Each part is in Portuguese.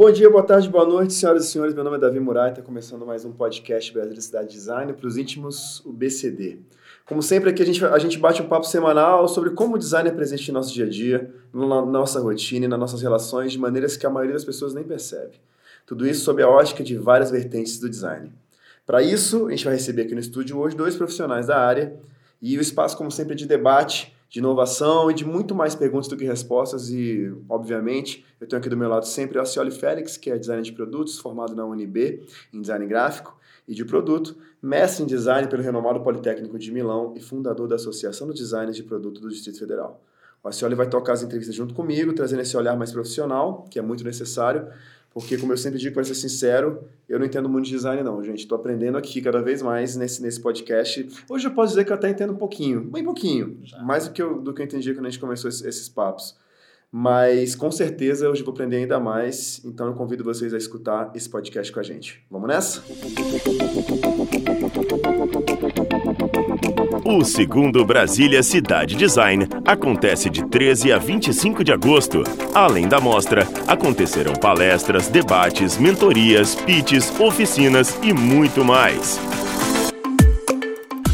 Bom dia, boa tarde, boa noite, senhoras e senhores. Meu nome é Davi Murai, está começando mais um podcast Brasileira Cidade Design para os íntimos, o BCD. Como sempre, aqui a gente, a gente bate um papo semanal sobre como o design é presente em nosso dia a dia, na nossa rotina e nas nossas relações, de maneiras que a maioria das pessoas nem percebe. Tudo isso sob a ótica de várias vertentes do design. Para isso, a gente vai receber aqui no estúdio hoje dois profissionais da área e o espaço, como sempre, é de debate, de inovação e de muito mais perguntas do que respostas. E, obviamente, eu tenho aqui do meu lado sempre o Acioli Félix, que é designer de produtos, formado na UNB em design gráfico e de produto, mestre em design pelo renomado Politécnico de Milão e fundador da Associação dos Designers de Produto do Distrito Federal. O vai tocar as entrevistas junto comigo, trazendo esse olhar mais profissional, que é muito necessário, porque, como eu sempre digo, para ser sincero, eu não entendo muito de design, não, gente. Estou aprendendo aqui cada vez mais nesse, nesse podcast. Hoje eu posso dizer que eu até entendo um pouquinho, bem pouquinho, Já. mais do que, eu, do que eu entendi quando a gente começou esses, esses papos. Mas com certeza hoje vou aprender ainda mais, então eu convido vocês a escutar esse podcast com a gente. Vamos nessa? O segundo Brasília Cidade Design acontece de 13 a 25 de agosto. Além da mostra, acontecerão palestras, debates, mentorias, pitches, oficinas e muito mais.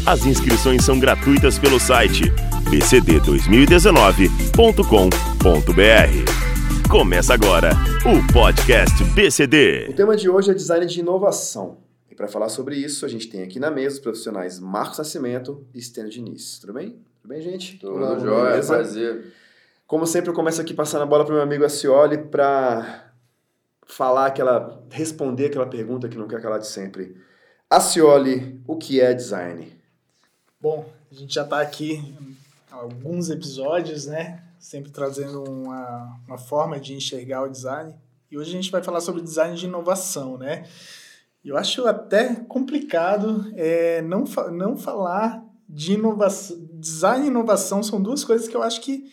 As inscrições são gratuitas pelo site bcd2019.com.br. Começa agora o podcast BCD. O tema de hoje é design de inovação. E para falar sobre isso, a gente tem aqui na mesa os profissionais Marcos Nascimento e Stênio Diniz. Tudo bem? Tudo bem, gente? Tudo, Tudo jóia, prazer. Como sempre, eu começo aqui passando a bola para o meu amigo Acioli para falar aquela, responder aquela pergunta que não quer calar de sempre. Acioli, o que é design? Bom, a gente já está aqui alguns episódios, né? Sempre trazendo uma, uma forma de enxergar o design. E hoje a gente vai falar sobre design de inovação, né? Eu acho até complicado é, não, não falar de inovação. Design e inovação são duas coisas que eu acho que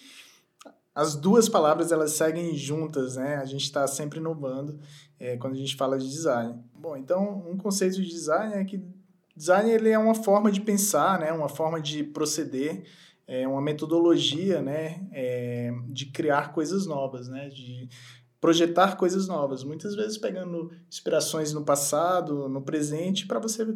as duas palavras elas seguem juntas, né? A gente está sempre inovando é, quando a gente fala de design. Bom, então um conceito de design é que design ele é uma forma de pensar, né? Uma forma de proceder é uma metodologia né, é, de criar coisas novas, né, de projetar coisas novas, muitas vezes pegando inspirações no passado, no presente, para você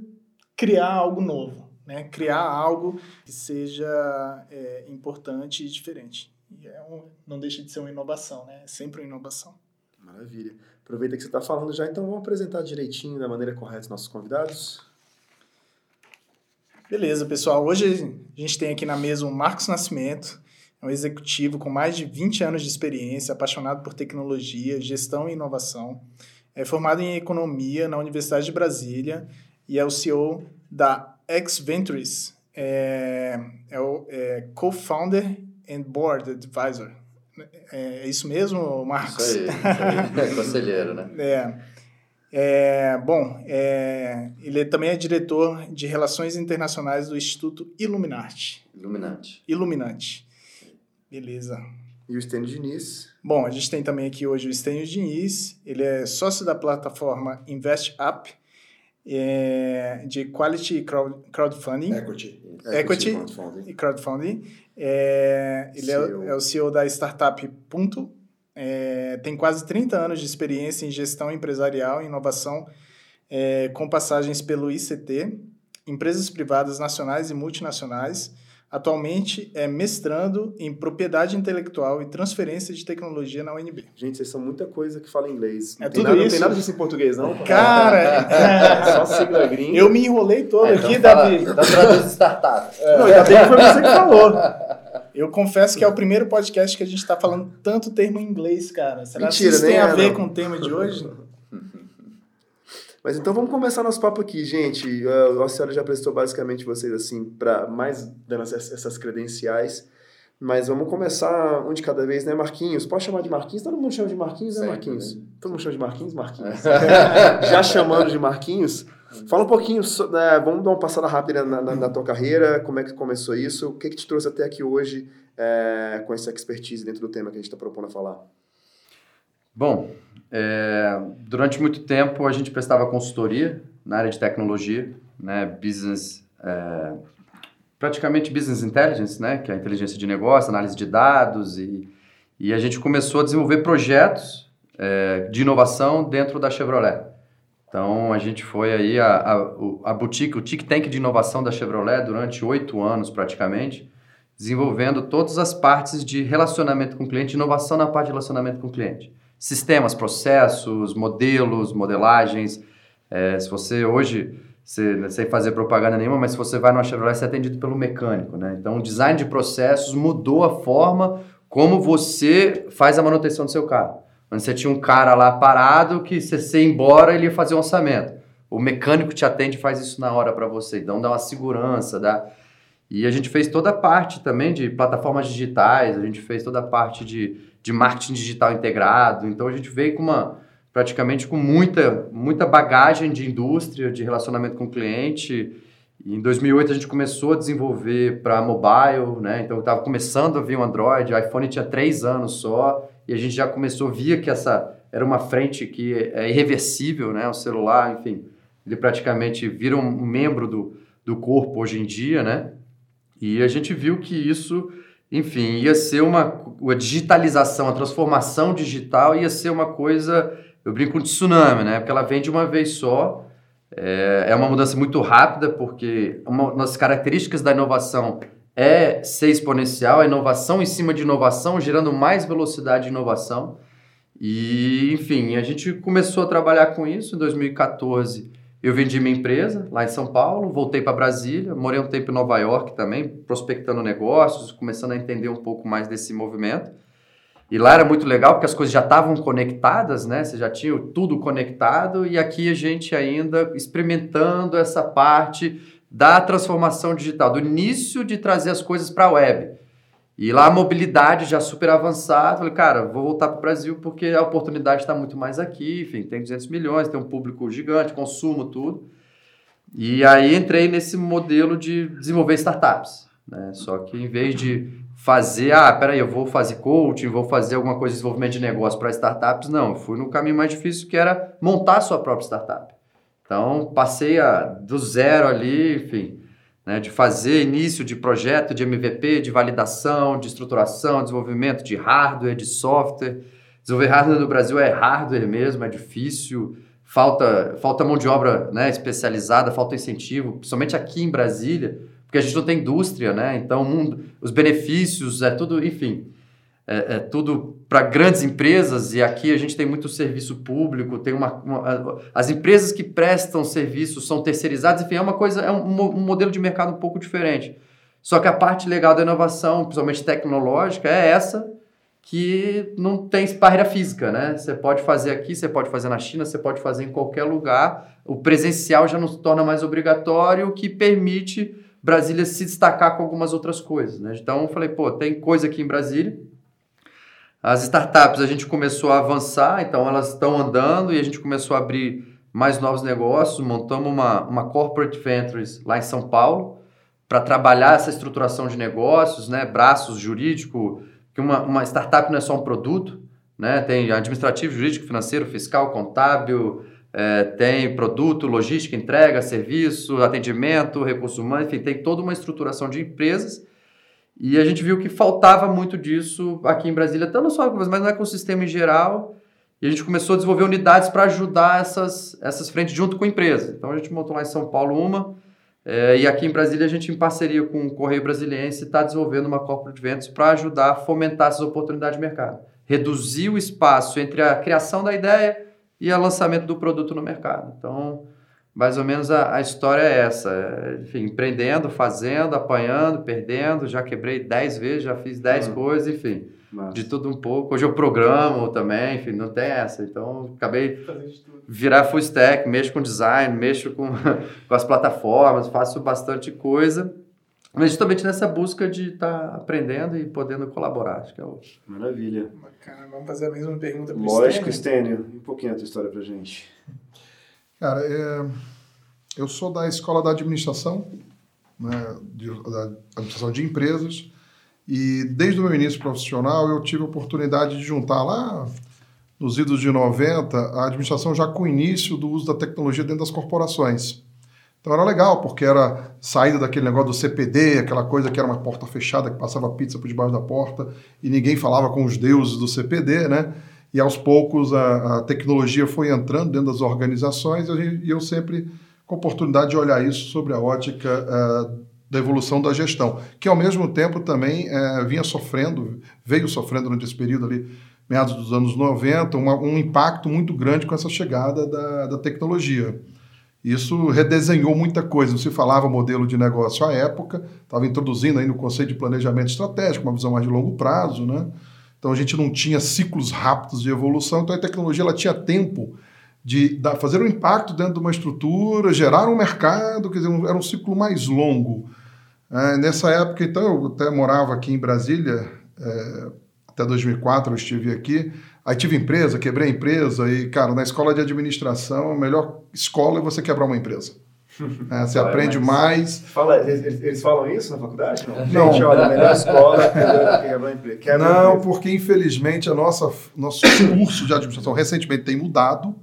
criar algo novo, né, criar algo que seja é, importante e diferente. E é um, não deixa de ser uma inovação, né, é sempre uma inovação. Maravilha. Aproveita que você está falando já, então vamos apresentar direitinho, da maneira correta, os nossos convidados. Beleza, pessoal. Hoje a gente tem aqui na mesa o Marcos Nascimento, é um executivo com mais de 20 anos de experiência, apaixonado por tecnologia, gestão e inovação. É formado em economia na Universidade de Brasília e é o CEO da X Ventures. É, é o é co-founder and board advisor. É, é isso mesmo, Marcos? Isso aí, isso aí. É conselheiro, né? É. É, bom, é, ele também é diretor de Relações Internacionais do Instituto Illuminati. Illuminati. Illuminati. Beleza. E o Stênio Diniz? Bom, a gente tem também aqui hoje o Stênio Diniz. Ele é sócio da plataforma Invest Up, é, de Quality Crowdfunding. Equity. Equity, Equity crowdfunding. É, ele é, é, o CEO da startup Punto, é, tem quase 30 anos de experiência em gestão empresarial e inovação, é, com passagens pelo ICT, empresas privadas nacionais e multinacionais. Atualmente é mestrando em propriedade intelectual e transferência de tecnologia na UNB. Gente, vocês são muita coisa que fala inglês. Não é tudo nada, isso. Não tem nada disso em português, não? Cara, é, só sigla gringa. Eu me enrolei todo é, aqui, então Davi. Então traduz startup. É. Não, ainda bem que foi você que falou. Eu confesso que é o primeiro podcast que a gente está falando tanto termo em inglês, cara. Será Mentira, que isso né? tem a ver Não. com o tema de hoje? Mas então vamos começar nosso papo aqui, gente. Uh, a senhora já apresentou basicamente vocês assim para mais dando essas, credenciais. Mas vamos começar um de cada vez, né, Marquinhos? Pode chamar de Marquinhos? Todo mundo chama de Marquinhos, né, Sempre, Marquinhos? né? Todo mundo chama de Marquinhos? Marquinhos. já chamando de Marquinhos. Fala um pouquinho, né, vamos dar uma passada rápida na, na- na tua carreira, como é que começou isso, o que, que te trouxe até aqui hoje é, com essa expertise dentro do tema que a gente está propondo a falar. Bom, é, durante muito tempo a gente prestava consultoria na área de tecnologia, né, business, é, praticamente business intelligence, né, que é a inteligência de negócio, análise de dados e, e a gente começou a desenvolver projetos de inovação dentro da Chevrolet. Então, a gente foi aí a, a, a boutique, o Tic Tank de inovação da Chevrolet durante oito anos praticamente, desenvolvendo todas as partes de relacionamento com o cliente, inovação na parte de relacionamento com o cliente. Sistemas, processos, modelos, modelagens. É, se você hoje, você, não sei fazer propaganda nenhuma, mas se você vai numa Chevrolet, você é atendido pelo mecânico. Né? Então, o design de processos mudou a forma como você faz a manutenção do seu carro. Quando você tinha um cara lá parado que se você ia embora, ele ia fazer um orçamento. O mecânico te atende e faz isso na hora para você. Então dá uma segurança, dá. E a gente fez toda a parte também de plataformas digitais, a gente fez toda a parte de, de marketing digital integrado. Então a gente veio com uma praticamente com muita muita bagagem de indústria, de relacionamento com o cliente. E em 2008 a gente começou a desenvolver para mobile, né? Então estava começando a vir o Android, o iPhone tinha três anos só e a gente já começou, via que essa era uma frente que é irreversível, né? O celular, enfim, ele praticamente vira um membro do, do corpo hoje em dia, né? E a gente viu que isso, enfim, ia ser uma a digitalização, a transformação digital ia ser uma coisa, eu brinco de tsunami, né? Porque ela vem de uma vez só, é, é uma mudança muito rápida, porque uma das características da inovação é ser exponencial, a inovação em cima de inovação, gerando mais velocidade de inovação. E, enfim, a gente começou a trabalhar com isso em 2014. Eu vendi minha empresa lá em São Paulo, voltei para Brasília, morei um tempo em Nova York também, prospectando negócios, começando a entender um pouco mais desse movimento. E lá era muito legal porque as coisas já estavam conectadas, né? Você já tinha tudo conectado e aqui a gente ainda experimentando essa parte da transformação digital, do início de trazer as coisas para a web. E lá a mobilidade já super avançada. Falei, cara, vou voltar para o Brasil porque a oportunidade está muito mais aqui. Enfim, tem 200 milhões, tem um público gigante, consumo, tudo. E aí entrei nesse modelo de desenvolver startups. Né? Só que em vez de fazer, ah, peraí, eu vou fazer coaching, vou fazer alguma coisa de desenvolvimento de negócio para startups, não. Eu fui no caminho mais difícil que era montar a sua própria startup. Então, passei a, do zero ali, enfim, né, de fazer início de projeto de MVP, de validação, de estruturação, desenvolvimento de hardware, de software. Desenvolver hardware no Brasil é hardware mesmo, é difícil, falta, falta mão de obra né, especializada, falta incentivo, principalmente aqui em Brasília, porque a gente não tem indústria, né? Então, mundo, os benefícios, é tudo, enfim é, é tudo para grandes empresas e aqui a gente tem muito serviço público, tem uma, uma, as empresas que prestam serviço são terceirizadas, enfim, é uma coisa, é um, um, modelo de mercado um pouco diferente. Só que a parte legal da inovação, principalmente tecnológica, é essa que não tem barreira física, né? Você pode fazer aqui, você pode fazer na China, você pode fazer em qualquer lugar. O presencial já não se torna mais obrigatório, o que permite Brasília se destacar com algumas outras coisas, né? Então eu falei, pô, tem coisa aqui em Brasília, as startups a gente começou a avançar, então elas estão andando e a gente começou a abrir mais novos negócios. Montamos uma, uma Corporate Ventures lá em São Paulo para trabalhar essa estruturação de negócios, né? braços jurídico, que uma, uma startup não é só um produto, né? tem administrativo, jurídico, financeiro, fiscal, contábil, é, tem produto, logística, entrega, serviço, atendimento, recursos humanos, enfim, tem toda uma estruturação de empresas e a gente viu que faltava muito disso aqui em Brasília, tanto só mas no ecossistema em geral. E a gente começou a desenvolver unidades para ajudar essas, essas frentes junto com a empresa. Então a gente montou lá em São Paulo uma, é, e aqui em Brasília a gente, em parceria com o Correio Brasiliense, está desenvolvendo uma corporate venture para ajudar a fomentar essas oportunidades de mercado. Reduzir o espaço entre a criação da ideia e o lançamento do produto no mercado. Então, mais ou menos a, a história é essa. É, enfim, empreendendo, fazendo, apanhando, perdendo. Já quebrei 10 vezes, já fiz 10 uhum. coisas, enfim. Nossa. De tudo um pouco. Hoje eu programo também, enfim, não tem essa. Então, acabei virar full stack, mexo com design, mexo com, com as plataformas, faço bastante coisa. Mas justamente nessa busca de estar tá aprendendo e podendo colaborar, acho que é o... Maravilha. Bacana. Vamos fazer a mesma pergunta para o Lógico, Stênio. Um pouquinho a tua história para gente. Cara, é, eu sou da escola da administração, né, de, da administração de empresas, e desde o meu início profissional eu tive a oportunidade de juntar lá nos idos de 90 a administração já com o início do uso da tecnologia dentro das corporações. Então era legal, porque era saída daquele negócio do CPD, aquela coisa que era uma porta fechada, que passava pizza por debaixo da porta e ninguém falava com os deuses do CPD, né? E aos poucos a, a tecnologia foi entrando dentro das organizações e eu sempre com a oportunidade de olhar isso sobre a ótica uh, da evolução da gestão, que ao mesmo tempo também uh, vinha sofrendo, veio sofrendo durante esse período ali, meados dos anos 90, uma, um impacto muito grande com essa chegada da, da tecnologia. Isso redesenhou muita coisa. Não se falava modelo de negócio à época, estava introduzindo aí no conceito de planejamento estratégico, uma visão mais de longo prazo, né? Então a gente não tinha ciclos rápidos de evolução, então a tecnologia ela tinha tempo de dar, fazer um impacto dentro de uma estrutura, gerar um mercado, quer dizer, um, era um ciclo mais longo. É, nessa época, então, eu até morava aqui em Brasília, é, até 2004 eu estive aqui, aí tive empresa, quebrei a empresa, e, cara, na escola de administração, a melhor escola é você quebrar uma empresa. É, você aprende mais. Fala, eles, eles, falam isso na faculdade? Não. não. Gente, olha, a melhor escola é. Quebra não, porque infelizmente a nossa nosso curso de administração recentemente tem mudado,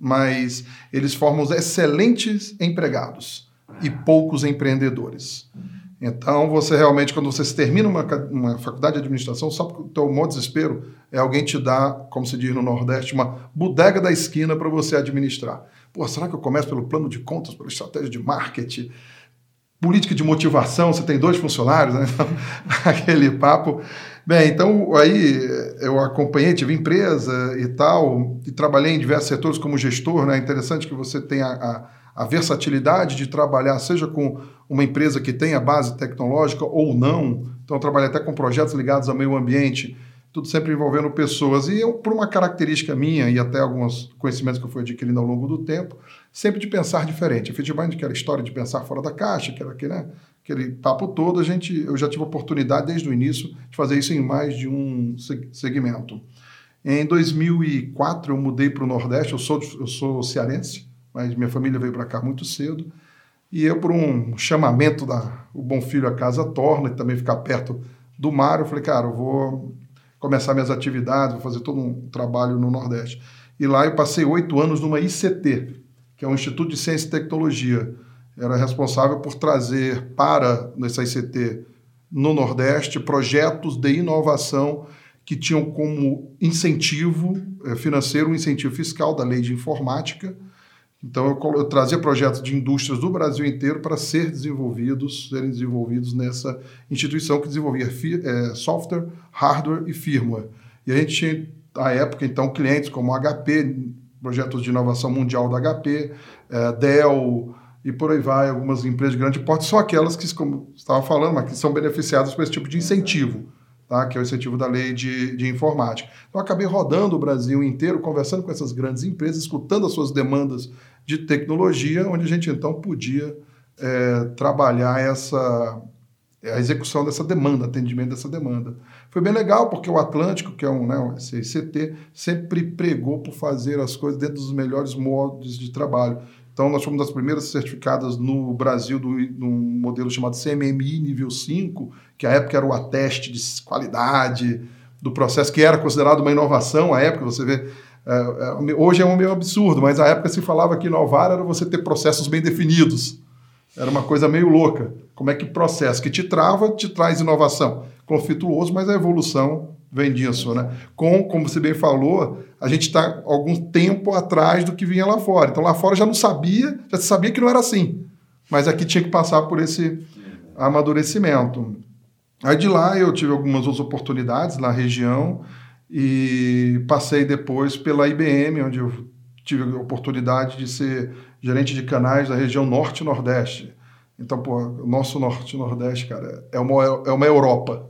mas eles formam excelentes empregados e poucos empreendedores. Então, você realmente, quando você termina uma, uma faculdade de administração, só porque o teu maior desespero é alguém te dar, como se diz no Nordeste, uma bodega da esquina para você administrar. Pô, será que eu começo pelo plano de contas, pela estratégia de marketing, política de motivação? Você tem dois funcionários, né? Então, aquele papo. Bem, então aí eu acompanhei, tive empresa e tal, e trabalhei em diversos setores como gestor, né? É interessante que você tenha a, a versatilidade de trabalhar, seja com uma empresa que tenha base tecnológica ou não. Então, eu trabalhei até com projetos ligados ao meio ambiente tudo sempre envolvendo pessoas. E eu, por uma característica minha e até alguns conhecimentos que eu fui adquirindo ao longo do tempo, sempre de pensar diferente. Efetivamente, aquela história de pensar fora da caixa, que era aquele, né, aquele papo todo, a gente, eu já tive oportunidade desde o início de fazer isso em mais de um segmento. Em 2004, eu mudei para o Nordeste, eu sou, eu sou cearense, mas minha família veio para cá muito cedo. E eu, por um chamamento da O Bom Filho a Casa Torna, e também ficar perto do mar, eu falei, cara, eu vou começar minhas atividades, vou fazer todo um trabalho no Nordeste. E lá eu passei oito anos numa ICT, que é um Instituto de Ciência e Tecnologia. Era responsável por trazer para nessa ICT no Nordeste projetos de inovação que tinham como incentivo eh, financeiro um incentivo fiscal da lei de informática então, eu, eu, trazia projetos de indústrias do Brasil inteiro para ser desenvolvidos, serem desenvolvidos nessa instituição que desenvolvia é, software, hardware e firmware. E a gente tinha, à época, então, clientes como HP, projetos de inovação mundial da HP, é, Dell e por aí vai, algumas empresas de grande porte, são aquelas que, como estava falando, mas que são beneficiadas por esse tipo de incentivo tá? que é o incentivo da lei de, de informática. Então, acabei rodando o Brasil inteiro, conversando com essas grandes empresas, escutando as suas demandas de tecnologia, onde a gente então podia é, trabalhar essa a execução dessa demanda, atendimento dessa demanda. Foi bem legal, porque o Atlântico, que é um, né, um CICT, sempre pregou por fazer as coisas dentro dos melhores modos de trabalho. Então, nós fomos das primeiras certificadas no Brasil do, num modelo chamado CMMI nível 5, que à época era o ateste de qualidade do processo, que era considerado uma inovação à época, você vê. É, é, hoje é um meio absurdo, mas à época se falava que inovar era você ter processos bem definidos. Era uma coisa meio louca. Como é que processo que te trava te traz inovação? Conflituoso, mas a evolução vem disso, né? Com, como você bem falou, a gente está algum tempo atrás do que vinha lá fora. Então lá fora já não sabia, já sabia que não era assim, mas aqui tinha que passar por esse amadurecimento. Aí de lá eu tive algumas outras oportunidades na região e passei depois pela IBM, onde eu tive a oportunidade de ser gerente de canais da região Norte Nordeste. Então, pô, o nosso Norte Nordeste, cara, é uma, é uma Europa.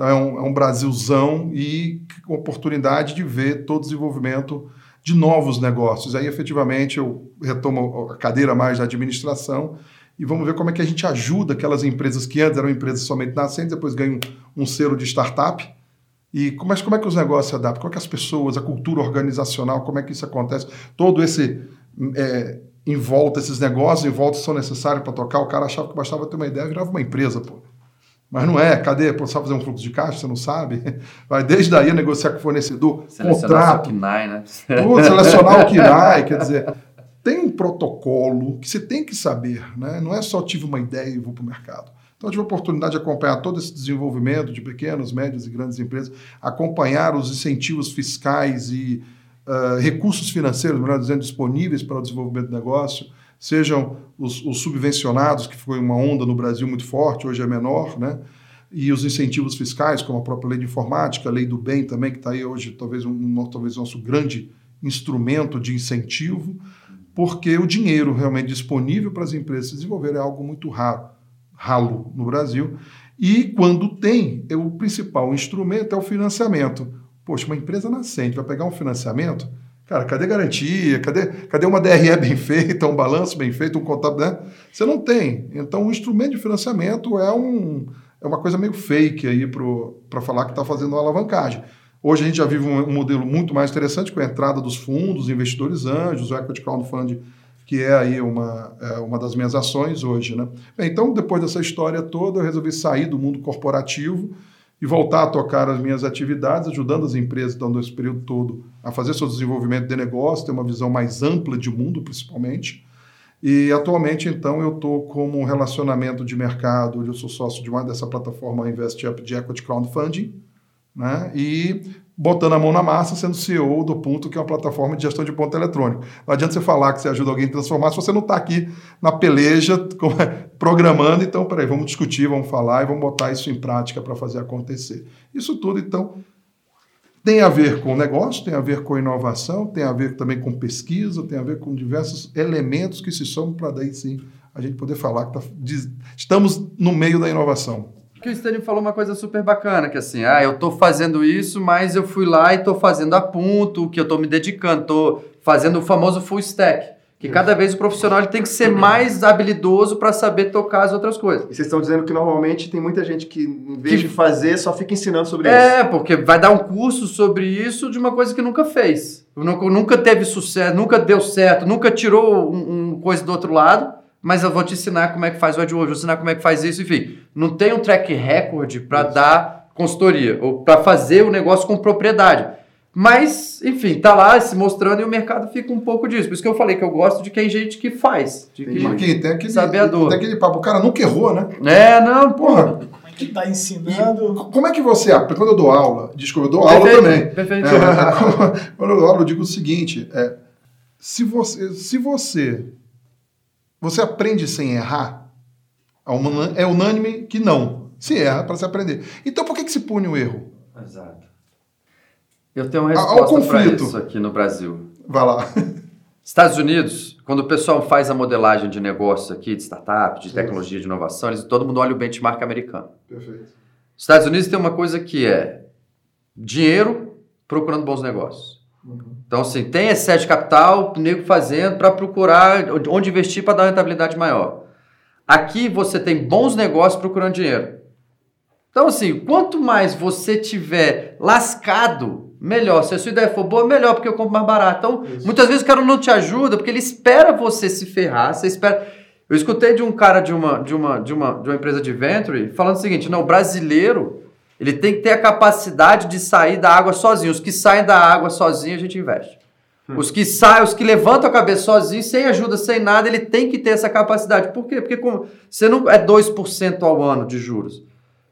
Então é um, é um Brasilzão e oportunidade de ver todo o desenvolvimento de novos negócios. Aí, efetivamente, eu retomo a cadeira mais da administração e vamos ver como é que a gente ajuda aquelas empresas que antes eram empresas somente nascentes, depois ganham um selo de startup. E como é, como é que os negócios se adaptam? Como é que as pessoas, a cultura organizacional, como é que isso acontece? Todo esse é, em volta, esses negócios em volta são necessários para tocar. O cara achava que bastava ter uma ideia, virava uma empresa, pô. Mas não é, cadê? Pô, sabe fazer um fluxo de caixa? Você não sabe? Vai desde aí negociar com o fornecedor, selecionar contrato. O KINAI, né? Tudo, selecionar o KINAI, quer dizer, tem um protocolo que você tem que saber, né? Não é só tive uma ideia e vou para o mercado. Então, eu tive a oportunidade de acompanhar todo esse desenvolvimento de pequenas, médias e grandes empresas, acompanhar os incentivos fiscais e uh, recursos financeiros, melhor dizendo, disponíveis para o desenvolvimento do negócio, sejam os, os, subvencionados, que foi uma onda no Brasil muito forte, hoje é menor, né? e os incentivos fiscais, como a própria lei de informática, a lei do bem também, que está aí hoje, talvez, um, talvez nosso grande instrumento de incentivo, porque o dinheiro realmente disponível para as empresas se desenvolver é algo muito raro, ralo no Brasil. E quando tem, é o principal instrumento é o financiamento. Poxa, uma empresa nascente vai pegar um financiamento, cara, cadê garantia? Cadê, cadê uma DRE bem feita, um balanço bem feito, um contábil, né? Você não tem. Então, o instrumento de financiamento é um é uma coisa meio fake aí para falar que está fazendo uma alavancagem. Hoje a gente já vive um, um, modelo muito mais interessante com a entrada dos fundos, investidores anjos, o Equity Crowdfunding, que é aí uma, é uma das minhas ações hoje. Né? Bem, então, depois dessa história toda, eu resolvi sair do mundo corporativo e voltar a tocar as minhas atividades, ajudando as empresas, dando esse período todo, a fazer seu desenvolvimento de negócio, ter uma visão mais ampla de mundo, principalmente. E atualmente, então, eu estou como relacionamento de mercado, eu sou sócio de uma dessa plataforma InvestUp de Equity Crowdfunding, né? e botando a mão na massa, sendo CEO do Ponto, que é uma plataforma de gestão de ponto eletrônico. Não adianta você falar que você ajuda alguém a transformar se você não está aqui na peleja é, programando. Então, peraí, vamos discutir, vamos falar e vamos botar isso em prática para fazer acontecer. Isso tudo, então, tem a ver com negócio, tem a ver com inovação, tem a ver também com pesquisa, tem a ver com diversos elementos que se somam para daí sim a gente poder falar que tá, estamos no meio da inovação. Que o Stanley falou uma coisa super bacana, que assim, ah, eu estou fazendo isso, mas eu fui lá e estou fazendo a ponto, que eu estou me dedicando, estou fazendo o famoso full stack. Que cada vez o profissional ele tem que ser mais habilidoso para saber tocar as outras coisas. E vocês estão dizendo que normalmente tem muita gente que, em vez que... de fazer, só fica ensinando sobre é, isso. É, porque vai dar um curso sobre isso de uma coisa que nunca fez. Nunca teve sucesso, nunca deu certo, nunca tirou um, um coisa do outro lado, mas eu vou te ensinar como é que faz o AdWords, vou ensinar como é que faz isso, enfim. Não tem um track record para dar consultoria ou para fazer o negócio com propriedade. Mas, enfim, tá lá se mostrando e o mercado fica um pouco disso. Por isso que eu falei que eu gosto de quem gente que faz. De que Aqui, tem aquele, saber a dor. Tem aquele papo, o cara nunca errou, né? É, não, porra. Como é que tá ensinando? E como é que você aprende? Quando eu dou aula, desculpa, eu dou perfeito, aula também. Perfeito. É, quando eu dou aula, eu digo o seguinte: é, se você, se você, você aprende sem errar, é unânime que não. Se erra para se aprender. Então por que, que se pune o erro? Exato. Eu tenho uma resposta para isso aqui no Brasil. Vai lá. Estados Unidos, quando o pessoal faz a modelagem de negócio aqui, de startup, de tecnologia, de inovação, eles, todo mundo olha o benchmark americano. Perfeito. Estados Unidos tem uma coisa que é dinheiro procurando bons negócios. Uhum. Então, assim, tem excesso de capital, o nego fazendo para procurar onde investir para dar rentabilidade maior. Aqui você tem bons negócios procurando dinheiro. Então, assim, quanto mais você tiver lascado melhor. Se a sua ideia for boa, melhor, porque eu compro mais barato. Então, Isso. muitas vezes o cara não te ajuda, porque ele espera você se ferrar, você espera. Eu escutei de um cara de uma, de uma, de uma, de uma empresa de venture falando o seguinte: não, brasileiro ele tem que ter a capacidade de sair da água sozinho. Os que saem da água sozinho, a gente investe. Hum. Os que saem, os que levantam a cabeça sozinho, sem ajuda, sem nada, ele tem que ter essa capacidade. Por quê? Porque como, você não é 2% ao ano de juros.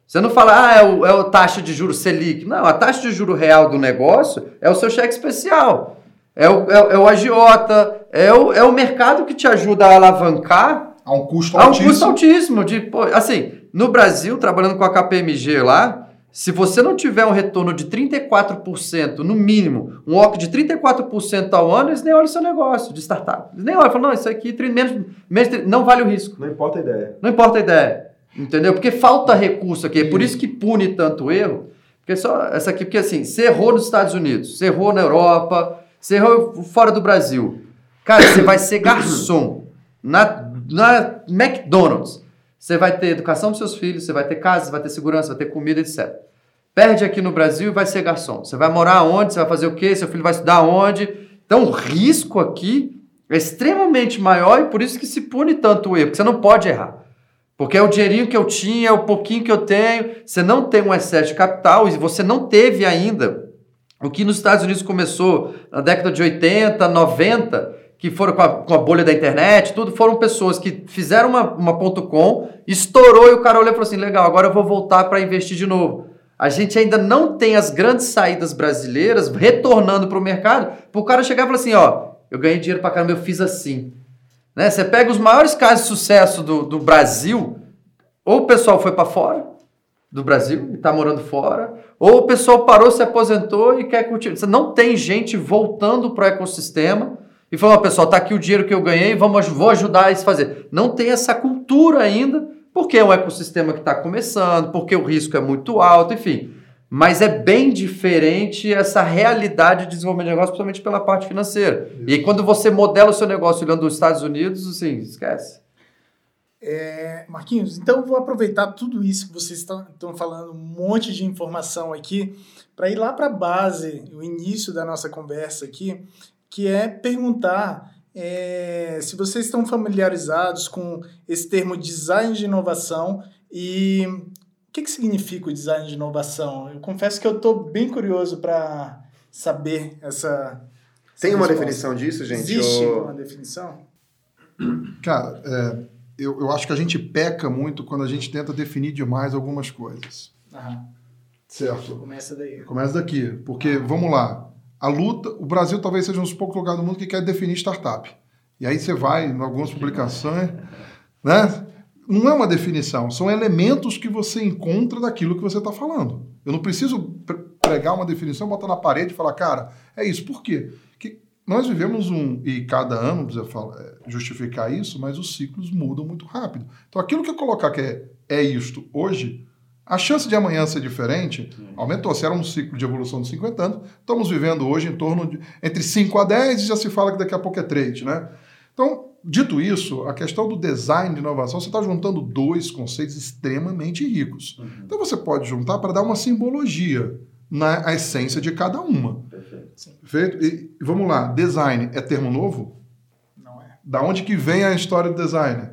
Você não fala, ah, é o, é o taxa de juros Selic. Não, a taxa de juro real do negócio é o seu cheque especial. É o, é, é o agiota, é o, é o mercado que te ajuda a alavancar. A um custo altíssimo. A um custo altíssimo. De, pô, assim, no Brasil, trabalhando com a KPMG lá, se você não tiver um retorno de 34%, no mínimo, um OP de 34% ao ano, eles nem olham o seu negócio de startup. Eles nem olham, falam, não, isso aqui menos, menos, não vale o risco. Não importa a ideia. Não importa a ideia. Entendeu? Porque falta recurso aqui. É por isso que pune tanto erro. Porque só essa aqui, porque assim, você errou nos Estados Unidos, você errou na Europa, você errou fora do Brasil. Cara, você vai ser garçom na, na McDonald's. Você vai ter educação para seus filhos, você vai ter casa, vai ter segurança, vai ter comida, etc. Perde aqui no Brasil e vai ser garçom. Você vai morar onde? Você vai fazer o quê? Seu filho vai estudar onde? Então, o risco aqui é extremamente maior e por isso que se pune tanto o erro, porque você não pode errar. Porque é o dinheirinho que eu tinha, é o pouquinho que eu tenho. Você não tem um excesso de capital e você não teve ainda o que nos Estados Unidos começou na década de 80, 90, que foram com a, com a bolha da internet, tudo, foram pessoas que fizeram uma, uma ponto .com, estourou e o cara olhou e falou assim, legal, agora eu vou voltar para investir de novo. A gente ainda não tem as grandes saídas brasileiras retornando para o mercado, para o cara chegar e falar assim, ó, eu ganhei dinheiro para caramba, eu fiz assim. Né? Você pega os maiores casos de sucesso do, do Brasil, ou o pessoal foi para fora do Brasil e está morando fora, ou o pessoal parou, se aposentou e quer continuar. Você não tem gente voltando para o ecossistema e falando, pessoal, tá aqui o dinheiro que eu ganhei, vamos, vou ajudar a isso fazer. Não tem essa cultura ainda, porque é um ecossistema que está começando, porque o risco é muito alto, enfim. Mas é bem diferente essa realidade de desenvolvimento de negócio, principalmente pela parte financeira. Isso. E quando você modela o seu negócio olhando os Estados Unidos, assim, esquece. É, Marquinhos, então vou aproveitar tudo isso que vocês estão falando, um monte de informação aqui, para ir lá para a base, o início da nossa conversa aqui, que é perguntar é, se vocês estão familiarizados com esse termo design de inovação e o que, que significa o design de inovação? Eu confesso que eu estou bem curioso para saber essa. Tem uma definição disso, gente? Existe ou... uma definição? Cara, é, eu, eu acho que a gente peca muito quando a gente tenta definir demais algumas coisas. Aham. Certo. Começa daí. Começa daqui. Porque, vamos lá, a luta, o Brasil talvez seja um dos poucos lugares do mundo que quer definir startup. E aí você vai em algumas publicações, né? Não é uma definição, são elementos que você encontra daquilo que você está falando. Eu não preciso pregar uma definição, botar na parede e falar, cara, é isso. Por quê? Que nós vivemos um, e cada ano precisa é, justificar isso, mas os ciclos mudam muito rápido. Então aquilo que eu colocar que é, é isto hoje, a chance de amanhã ser diferente aumentou. Se era um ciclo de evolução de 50 anos, estamos vivendo hoje em torno de entre 5 a 10 e já se fala que daqui a pouco é 3, né? Então, dito isso, a questão do design de inovação, você está juntando dois conceitos extremamente ricos. Uhum. Então você pode juntar para dar uma simbologia na essência de cada uma. Perfeito. Perfeito? E vamos lá, design é termo novo? Não é. Da onde que vem a história do design?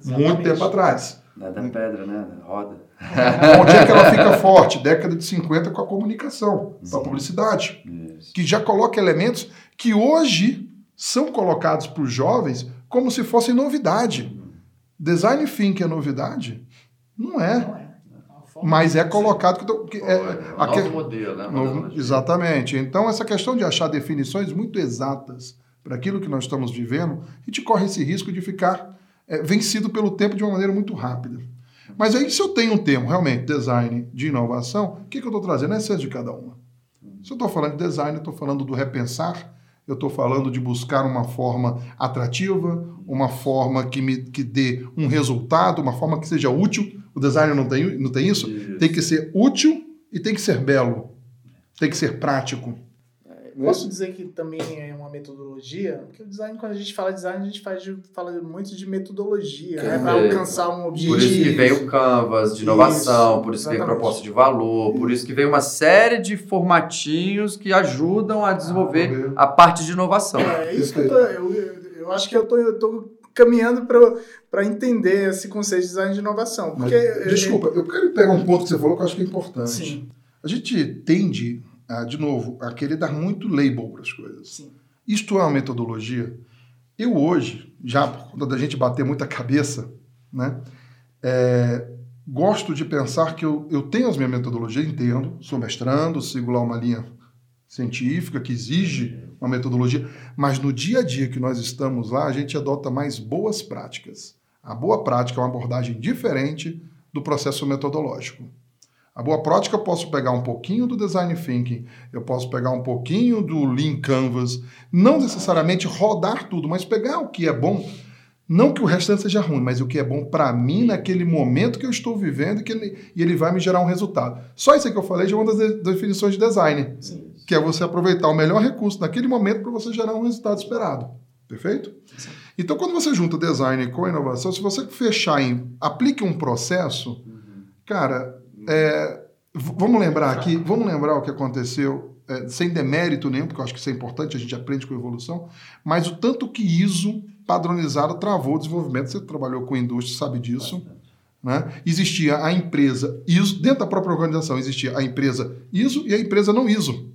Exatamente. Muito tempo atrás. Da, da pedra, né? Da roda. Onde é que ela fica forte? Década de 50 com a comunicação, com a publicidade. Isso. Que já coloca elementos que hoje são colocados para os jovens como se fossem novidade. Design thinking é novidade? Não é. Não é. Mas é colocado que, é, é, novo modelo, né? Novo, exatamente. Então essa questão de achar definições muito exatas para aquilo que nós estamos vivendo, a gente corre esse risco de ficar é, vencido pelo tempo de uma maneira muito rápida. Mas aí, se eu tenho um termo, realmente, design de inovação, o que, que eu estou trazendo? É a essência de cada uma. Se eu estou falando de design, eu estou falando do repensar, eu estou falando de buscar uma forma atrativa, uma forma que me que dê um resultado, uma forma que seja útil. O design não tem, não tem isso? isso. Tem que ser útil e tem que ser belo. Tem que ser prático. Posso dizer que também é uma metodologia? Porque o design, quando a gente fala design, a gente faz de, fala muito de metodologia, né? Para alcançar um objetivo. Por isso que vem o Canvas de inovação, isso, por isso exatamente. que vem proposta de valor, por isso que vem uma série de formatinhos que ajudam a desenvolver ah, a parte de inovação. É, é isso que eu, tô, eu, eu acho que eu tô, eu tô caminhando para entender esse conceito de design de inovação. Porque, Mas, desculpa, eu quero pegar um ponto que você falou que eu acho que é importante. Sim. A gente tende ah, de novo, a querer dar muito label para as coisas. Sim. Isto é uma metodologia. Eu hoje, já por conta da gente bater muita cabeça, né, é, gosto de pensar que eu, eu tenho as minhas metodologias, entendo, sou mestrando, sigo lá uma linha científica que exige uma metodologia, mas no dia a dia que nós estamos lá, a gente adota mais boas práticas. A boa prática é uma abordagem diferente do processo metodológico. A boa prática eu posso pegar um pouquinho do design thinking, eu posso pegar um pouquinho do Lean Canvas, não necessariamente rodar tudo, mas pegar o que é bom, não que o restante seja ruim, mas o que é bom para mim naquele momento que eu estou vivendo que ele, e ele vai me gerar um resultado. Só isso que eu falei já é uma das definições de design, Sim. que é você aproveitar o melhor recurso naquele momento para você gerar um resultado esperado. Perfeito? Sim. Então, quando você junta design com inovação, se você fechar em aplique um processo, uhum. cara, é, vamos lembrar aqui, vamos lembrar o que aconteceu, é, sem demérito nenhum, porque eu acho que isso é importante, a gente aprende com a evolução, mas o tanto que ISO padronizado travou o desenvolvimento, você trabalhou com indústria, sabe disso. Né? Existia a empresa ISO, dentro da própria organização existia a empresa ISO e a empresa não ISO.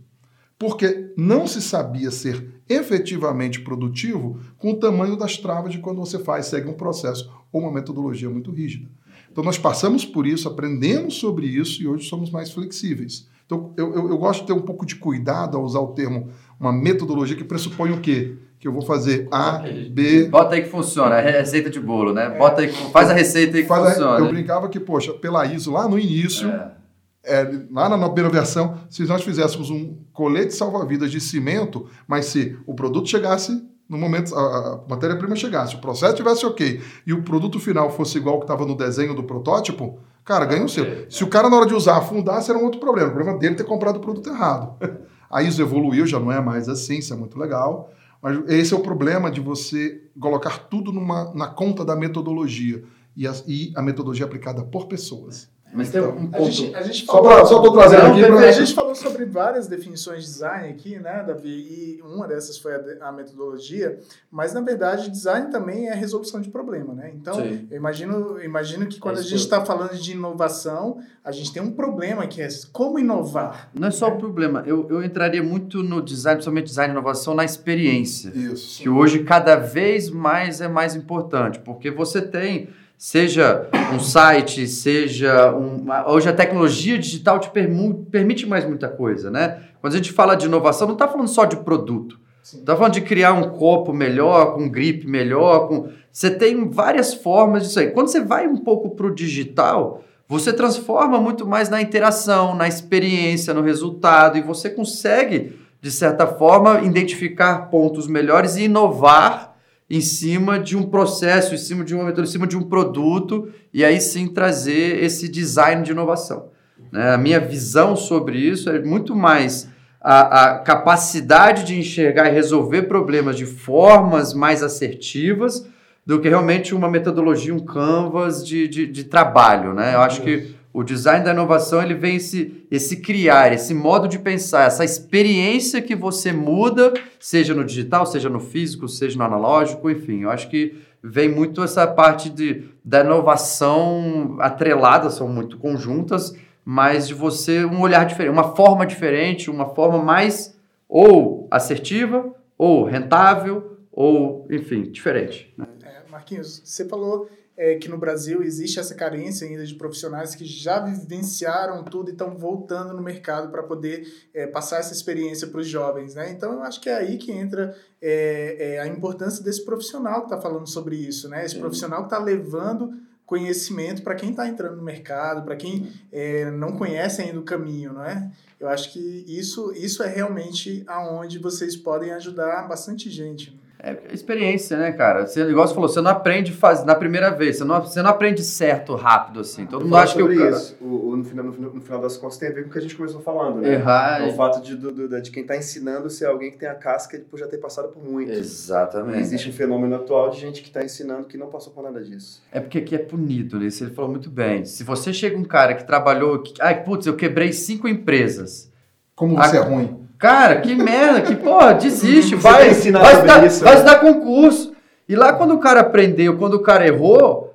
porque não se sabia ser efetivamente produtivo com o tamanho das travas de quando você faz, segue um processo ou uma metodologia muito rígida. Então nós passamos por isso, aprendemos sobre isso e hoje somos mais flexíveis. Então eu, eu, eu gosto de ter um pouco de cuidado ao usar o termo uma metodologia que pressupõe o quê? Que eu vou fazer A, B. Bota aí que funciona, é receita de bolo, né? Bota aí, faz a receita aí que faz funciona. A, eu brincava que, poxa, pela ISO lá no início. É é, lá na primeira versão, se nós fizéssemos um colete salva-vidas de cimento, mas se o produto chegasse no momento, a, a matéria-prima chegasse, o processo tivesse ok e o produto final fosse igual que estava no desenho do protótipo, cara, ganha o seu. Se o cara na hora de usar afundasse, era um outro problema. O problema dele é ter comprado o produto errado. A ISO evoluiu, já não é mais assim, isso é muito legal. Mas esse é o problema de você colocar tudo numa, na conta da metodologia e a, e a metodologia aplicada por pessoas. Mas tem um ponto. A gente, a gente falou, só estou trazendo aqui pra... A gente falou sobre várias definições de design aqui, né, Davi? E uma dessas foi a, a metodologia, mas na verdade design também é resolução de problema, né? Então, Sim. eu imagino, eu imagino que quando é a gente está falando de inovação, a gente tem um problema que é como inovar. Não é só o problema. Eu, eu entraria muito no design, principalmente design e inovação, na experiência. Isso. Que hoje cada vez mais é mais importante, porque você tem seja um site, seja um. Hoje a tecnologia digital te permite mais muita coisa, né? Quando a gente fala de inovação, não está falando só de produto. Está falando de criar um copo melhor, com grip melhor. Com... Você tem várias formas disso aí. Quando você vai um pouco para o digital, você transforma muito mais na interação, na experiência, no resultado, e você consegue, de certa forma, identificar pontos melhores e inovar em cima de um processo, em cima de uma metodologia, em cima de um produto, e aí sim trazer esse design de inovação. Né? A minha visão sobre isso é muito mais a, a, capacidade de enxergar e resolver problemas de formas mais assertivas do que realmente uma metodologia, um canvas de, de, de trabalho. Né? Eu acho que o design da inovação ele vem esse, esse criar, esse modo de pensar, essa experiência que você muda, seja no digital, seja no físico, seja no analógico, enfim. Eu acho que vem muito essa parte de, da inovação atrelada, são muito conjuntas, mas de você um olhar diferente, uma forma diferente, uma forma mais ou assertiva, ou rentável, ou, enfim, diferente. Né? É, Marquinhos, você falou é, que no Brasil existe essa carência ainda de profissionais que já vivenciaram tudo e estão voltando no mercado para poder é, passar essa experiência para os jovens, né? Então eu acho que é aí que entra é, é a importância desse profissional que está falando sobre isso, né? Esse profissional que está levando conhecimento para quem está entrando no mercado, para quem é, não conhece ainda o caminho, não é? Eu acho que isso, isso é realmente aonde vocês podem ajudar bastante gente. É experiência, né, cara? Você, igual você falou, você não aprende faz, na primeira vez, você não, você não aprende certo rápido, assim. Todo mundo acha que o cara... isso. O, o, no, final, no, no, final das contas tem a ver com o que a gente começou falando, né? Errar. É o fato de, do, do, de quem está ensinando ser alguém que tem a casca de já ter passado por muito. Exatamente. Existe um fenômeno atual de gente que está ensinando que não passou por nada disso. É porque aqui é punido, né? Ele falou muito bem. Se você chega um cara que trabalhou... Que, Ai, putz, eu quebrei cinco empresas. Como você a... é ruim. Cara, que merda, que porra, desiste, vai, vai, estudar, isso, vai né? estudar concurso. E lá quando o cara aprendeu, quando o cara errou,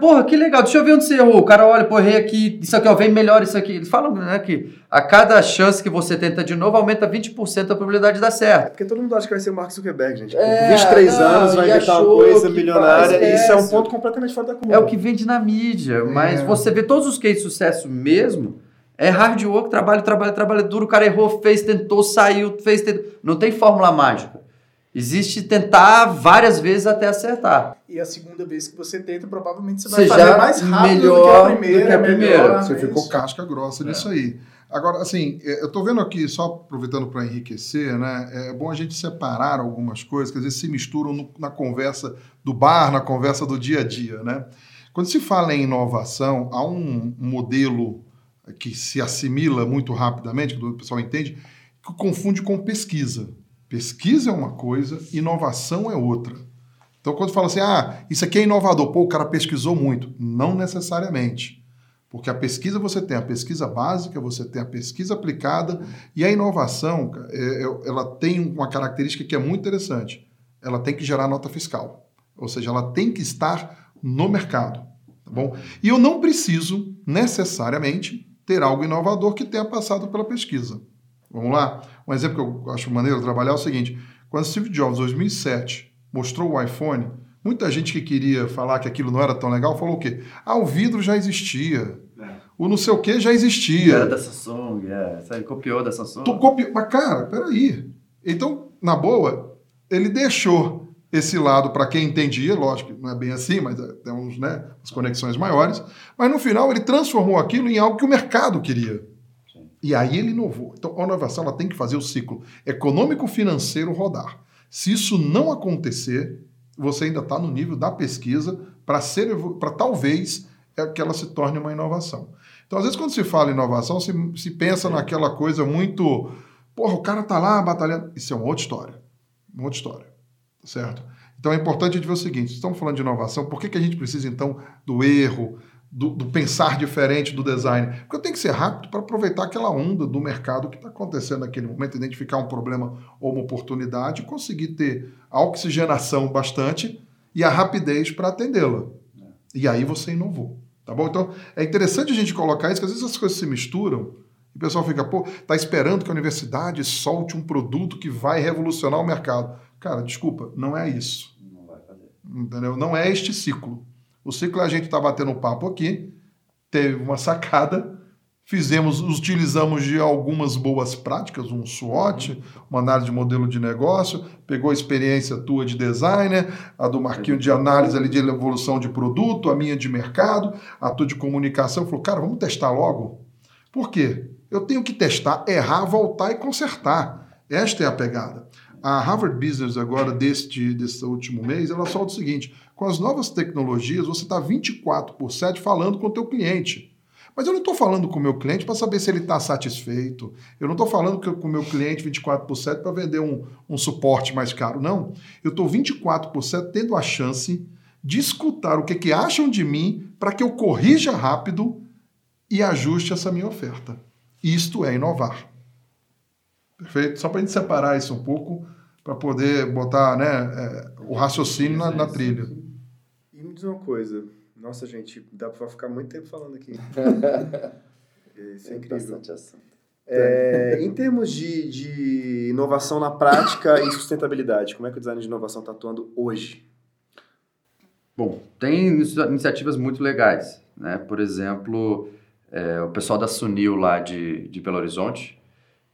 porra, que legal, deixa eu ver onde você errou. O cara olha, pô, errei aqui, isso aqui, ó, vem melhor isso aqui. Eles falam né, que a cada chance que você tenta de novo, aumenta 20% a probabilidade de dar certo. É porque todo mundo acha que vai ser o Mark Zuckerberg, gente. É, 23 não, anos vai inventar uma coisa milionária. Faz, isso é um ponto completamente fora da comum. É o que vende na mídia, mas é. você vê todos os cases de sucesso mesmo é hard work, trabalho, trabalho, trabalho duro. O cara errou, fez, tentou, saiu, fez, tentou. Não tem fórmula mágica. Existe tentar várias vezes até acertar. E a segunda vez que você tenta, provavelmente você vai você fazer mais rápido melhor do que a primeira. Que a primeira. Melhor, você ficou casca grossa é. nisso aí. Agora, assim, é, eu estou vendo aqui, só aproveitando para enriquecer, né? É bom a gente separar algumas coisas que às vezes se misturam no, na conversa do bar, na conversa do dia a dia, né? Quando se fala em inovação, há um modelo que se assimila muito rapidamente, que o pessoal entende, que confunde com pesquisa. Pesquisa é uma coisa, inovação é outra. Então, quando fala assim, ah, isso aqui é inovador, pô, o cara pesquisou muito. Não necessariamente. Porque a pesquisa você tem a pesquisa básica, você tem a pesquisa aplicada, e a inovação, é, é, ela tem uma característica que é muito interessante. Ela tem que gerar nota fiscal. Ou seja, ela tem que estar no mercado. Tá bom? E eu não preciso necessariamente ter algo inovador que tenha passado pela pesquisa. Vamos lá? Um exemplo que eu acho maneiro trabalhar é o seguinte: quando Steve Jobs, em 2007, mostrou o iPhone, muita gente que queria falar que aquilo não era tão legal falou o quê? Ah, o vidro já existia. É. O não sei o que já existia. Era da Samsung, é. Copiou da Samsung. Tu copiou. Mas, cara, peraí. Então, na boa, ele deixou esse lado para quem entendia, lógico, não é bem assim, mas é, tem uns, né, as conexões maiores. Mas no final ele transformou aquilo em algo que o mercado queria. E aí ele inovou. Então a inovação ela tem que fazer o ciclo econômico-financeiro rodar. Se isso não acontecer, você ainda está no nível da pesquisa para ser para talvez é que ela se torne uma inovação. Então, às vezes, quando se fala em inovação, se, se pensa naquela coisa muito. Porra, o cara está lá batalhando. Isso é uma outra história. Uma outra história. Certo? Então é importante ver o seguinte: estamos falando de inovação, por que, que a gente precisa, então, do erro, do, do, pensar diferente do design. Porque eu tenho que ser rápido para aproveitar aquela onda do mercado que está acontecendo naquele momento, identificar um problema ou uma oportunidade, conseguir ter a oxigenação bastante e a rapidez para atendê-la. E aí você inovou. Tá bom? Então é interessante a gente colocar isso, que às vezes as coisas se misturam e o pessoal fica, pô, tá esperando que a universidade solte um produto que vai revolucionar o mercado. Cara, desculpa, não é isso. Não vai fazer. Entendeu? Não é este ciclo. O ciclo a gente está batendo um papo aqui, teve uma sacada, fizemos, utilizamos de algumas boas práticas, um SWOT, uma análise de modelo de negócio, pegou a experiência tua de designer, a do Marquinho de análise ali de evolução de produto, a minha de mercado, a tua de comunicação, falou, cara, vamos testar logo. Por quê? Eu tenho que testar, errar, voltar e consertar. Esta é a pegada. A Harvard Business agora, deste, desse último mês, ela solta o seguinte, com as novas tecnologias, você está 24 por 7 falando com o teu cliente. Mas eu não estou falando com o meu cliente para saber se ele está satisfeito. Eu não estou falando com o meu cliente 24 por 7 para vender um, um suporte mais caro. Não. Eu estou 24 por 7 tendo a chance de escutar o que, que acham de mim para que eu corrija rápido e ajuste essa minha oferta. Isto é inovar. Perfeito? Só para a gente separar isso um pouco, para poder botar né, é, o raciocínio na, na trilha. E me diz uma coisa. Nossa, gente, dá para ficar muito tempo falando aqui. Isso é, é incrível. É, em termos de, de inovação na prática e sustentabilidade, como é que o design de inovação está atuando hoje? Bom, tem iniciativas muito legais. Né? Por exemplo, é, o pessoal da Sunil lá de, de Belo Horizonte,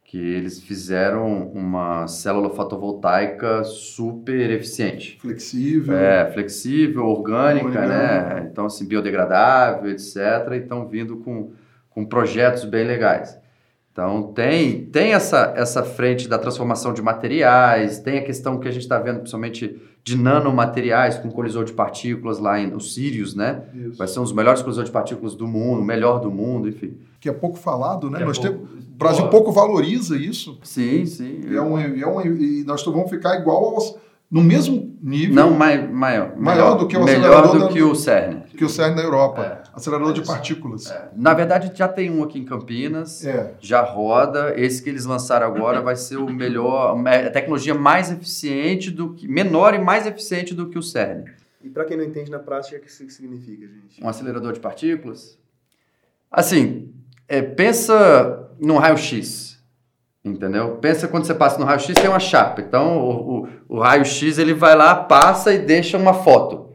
que eles fizeram uma célula fotovoltaica super eficiente. Flexível. É, flexível, orgânica, né? Então, assim, biodegradável, etc. E estão vindo com, com projetos bem legais. Então, tem, tem essa, essa frente da transformação de materiais, tem a questão que a gente está vendo, principalmente de nanomateriais com colisor de partículas lá em, os Sirius, né? Isso. Vai ser um dos melhores colisores de partículas do mundo, o melhor do mundo, enfim. Que é pouco falado, né? É nós pouco... Temos, o Brasil pouco valoriza isso. Sim, sim. E, é um, é um, e nós vamos ficar igual aos no mesmo nível. Não, mai, maior. Maior do que o Melhor do da, que o CERN. Que o CERN da Europa. É. Acelerador é de partículas. É. Na verdade, já tem um aqui em Campinas. É. Já roda. Esse que eles lançaram agora vai ser o melhor, a tecnologia mais eficiente do que. menor e mais eficiente do que o CERN. E para quem não entende na prática, o que isso significa, gente? Um acelerador de partículas? Assim, é, pensa num raio-x. Entendeu? Pensa quando você passa no raio-x, tem uma chapa. Então, o, o, o raio-x ele vai lá, passa e deixa uma foto.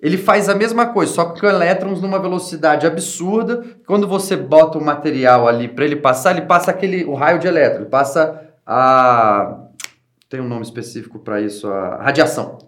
Ele faz a mesma coisa, só que com elétrons numa velocidade absurda. Quando você bota o material ali para ele passar, ele passa aquele o raio de elétron, ele passa a tem um nome específico para isso, a radiação.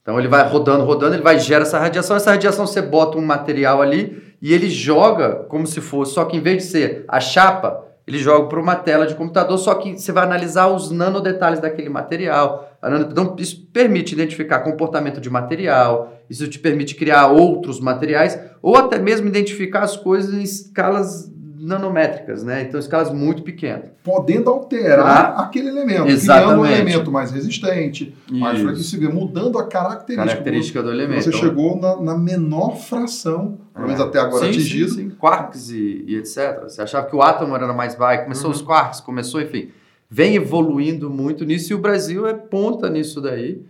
Então ele vai rodando, rodando, ele vai gera essa radiação. Essa radiação você bota um material ali e ele joga como se fosse, só que em vez de ser a chapa, ele joga para uma tela de computador, só que você vai analisar os nanodetalhes daquele material. Então, isso permite identificar comportamento de material, isso te permite criar outros materiais, ou até mesmo identificar as coisas em escalas nanométricas, né? Então, escalas muito pequenas. Podendo alterar ah, aquele elemento, exatamente. criando um elemento mais resistente, Isso. mais flexível, mudando a característica. Característica do, do elemento. Você chegou na, na menor fração, pelo menos é. até agora sim, atingido. Sim, sim. Quarks e, e, etc. Você achava que o átomo era mais baixo, começou uhum. os quarks, começou, enfim. Vem evoluindo muito nisso e o Brasil é ponta nisso daí.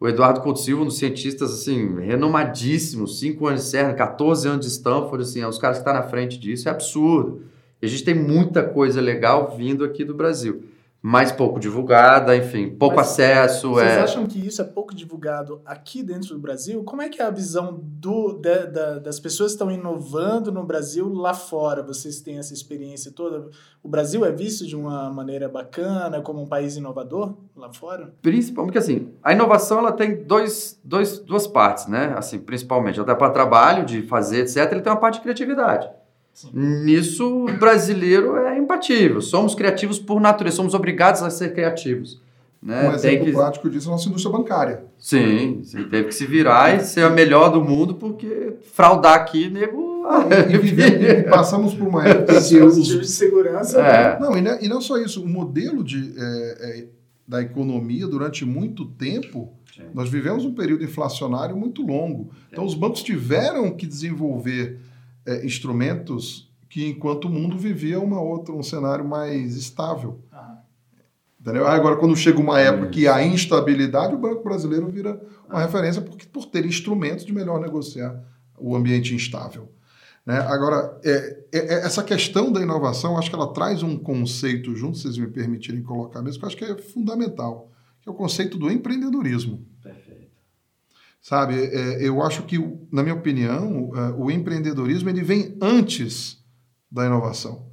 O Eduardo Couto Silva, um dos cientistas, assim, renomadíssimos, 5 anos de CERN, 14 anos de Stanford, assim, é os caras que estão tá na frente disso, é absurdo. E a gente tem muita coisa legal vindo aqui do Brasil. Mais pouco divulgada, enfim, pouco Mas acesso. Vocês é... acham que isso é pouco divulgado aqui dentro do Brasil? Como é que é a visão do, da- da- das pessoas que estão inovando no Brasil lá fora? Vocês têm essa experiência toda? O Brasil é visto de uma maneira bacana, como um país inovador lá fora? Principalmente porque assim, a inovação ela tem dois, dois, duas partes, né? Assim, principalmente, até para trabalho, de fazer, etc., ele tem uma parte de criatividade. Sim. Nisso, o brasileiro é imbatível. Somos criativos por natureza, somos obrigados a ser criativos. Né? Um Tem exemplo que... prático disso é a nossa indústria bancária. Sim, sim, teve que se virar e ser a melhor do mundo, porque fraudar aqui, nego. E, vivemos, e passamos por uma época os, de segurança. É. Não, e não, e não só isso, o modelo de, é, é, da economia durante muito tempo, Sim. nós vivemos um período inflacionário muito longo. Então, os bancos tiveram que desenvolver é, instrumentos que, enquanto o mundo vivia uma outra, um cenário mais estável. Entendeu? Agora, quando chega uma época que há instabilidade, o Banco Brasileiro vira uma referência porque, por ter instrumentos de melhor negociar o ambiente instável. Né? Agora, é, é- é- essa questão da inovação, acho que ela traz um conceito junto, se vocês me permitirem colocar mesmo, que eu acho que é fundamental, que é o conceito do empreendedorismo. Perfeito. Sabe, É, eu acho que, na minha opinião, é, o empreendedorismo ele vem antes da inovação.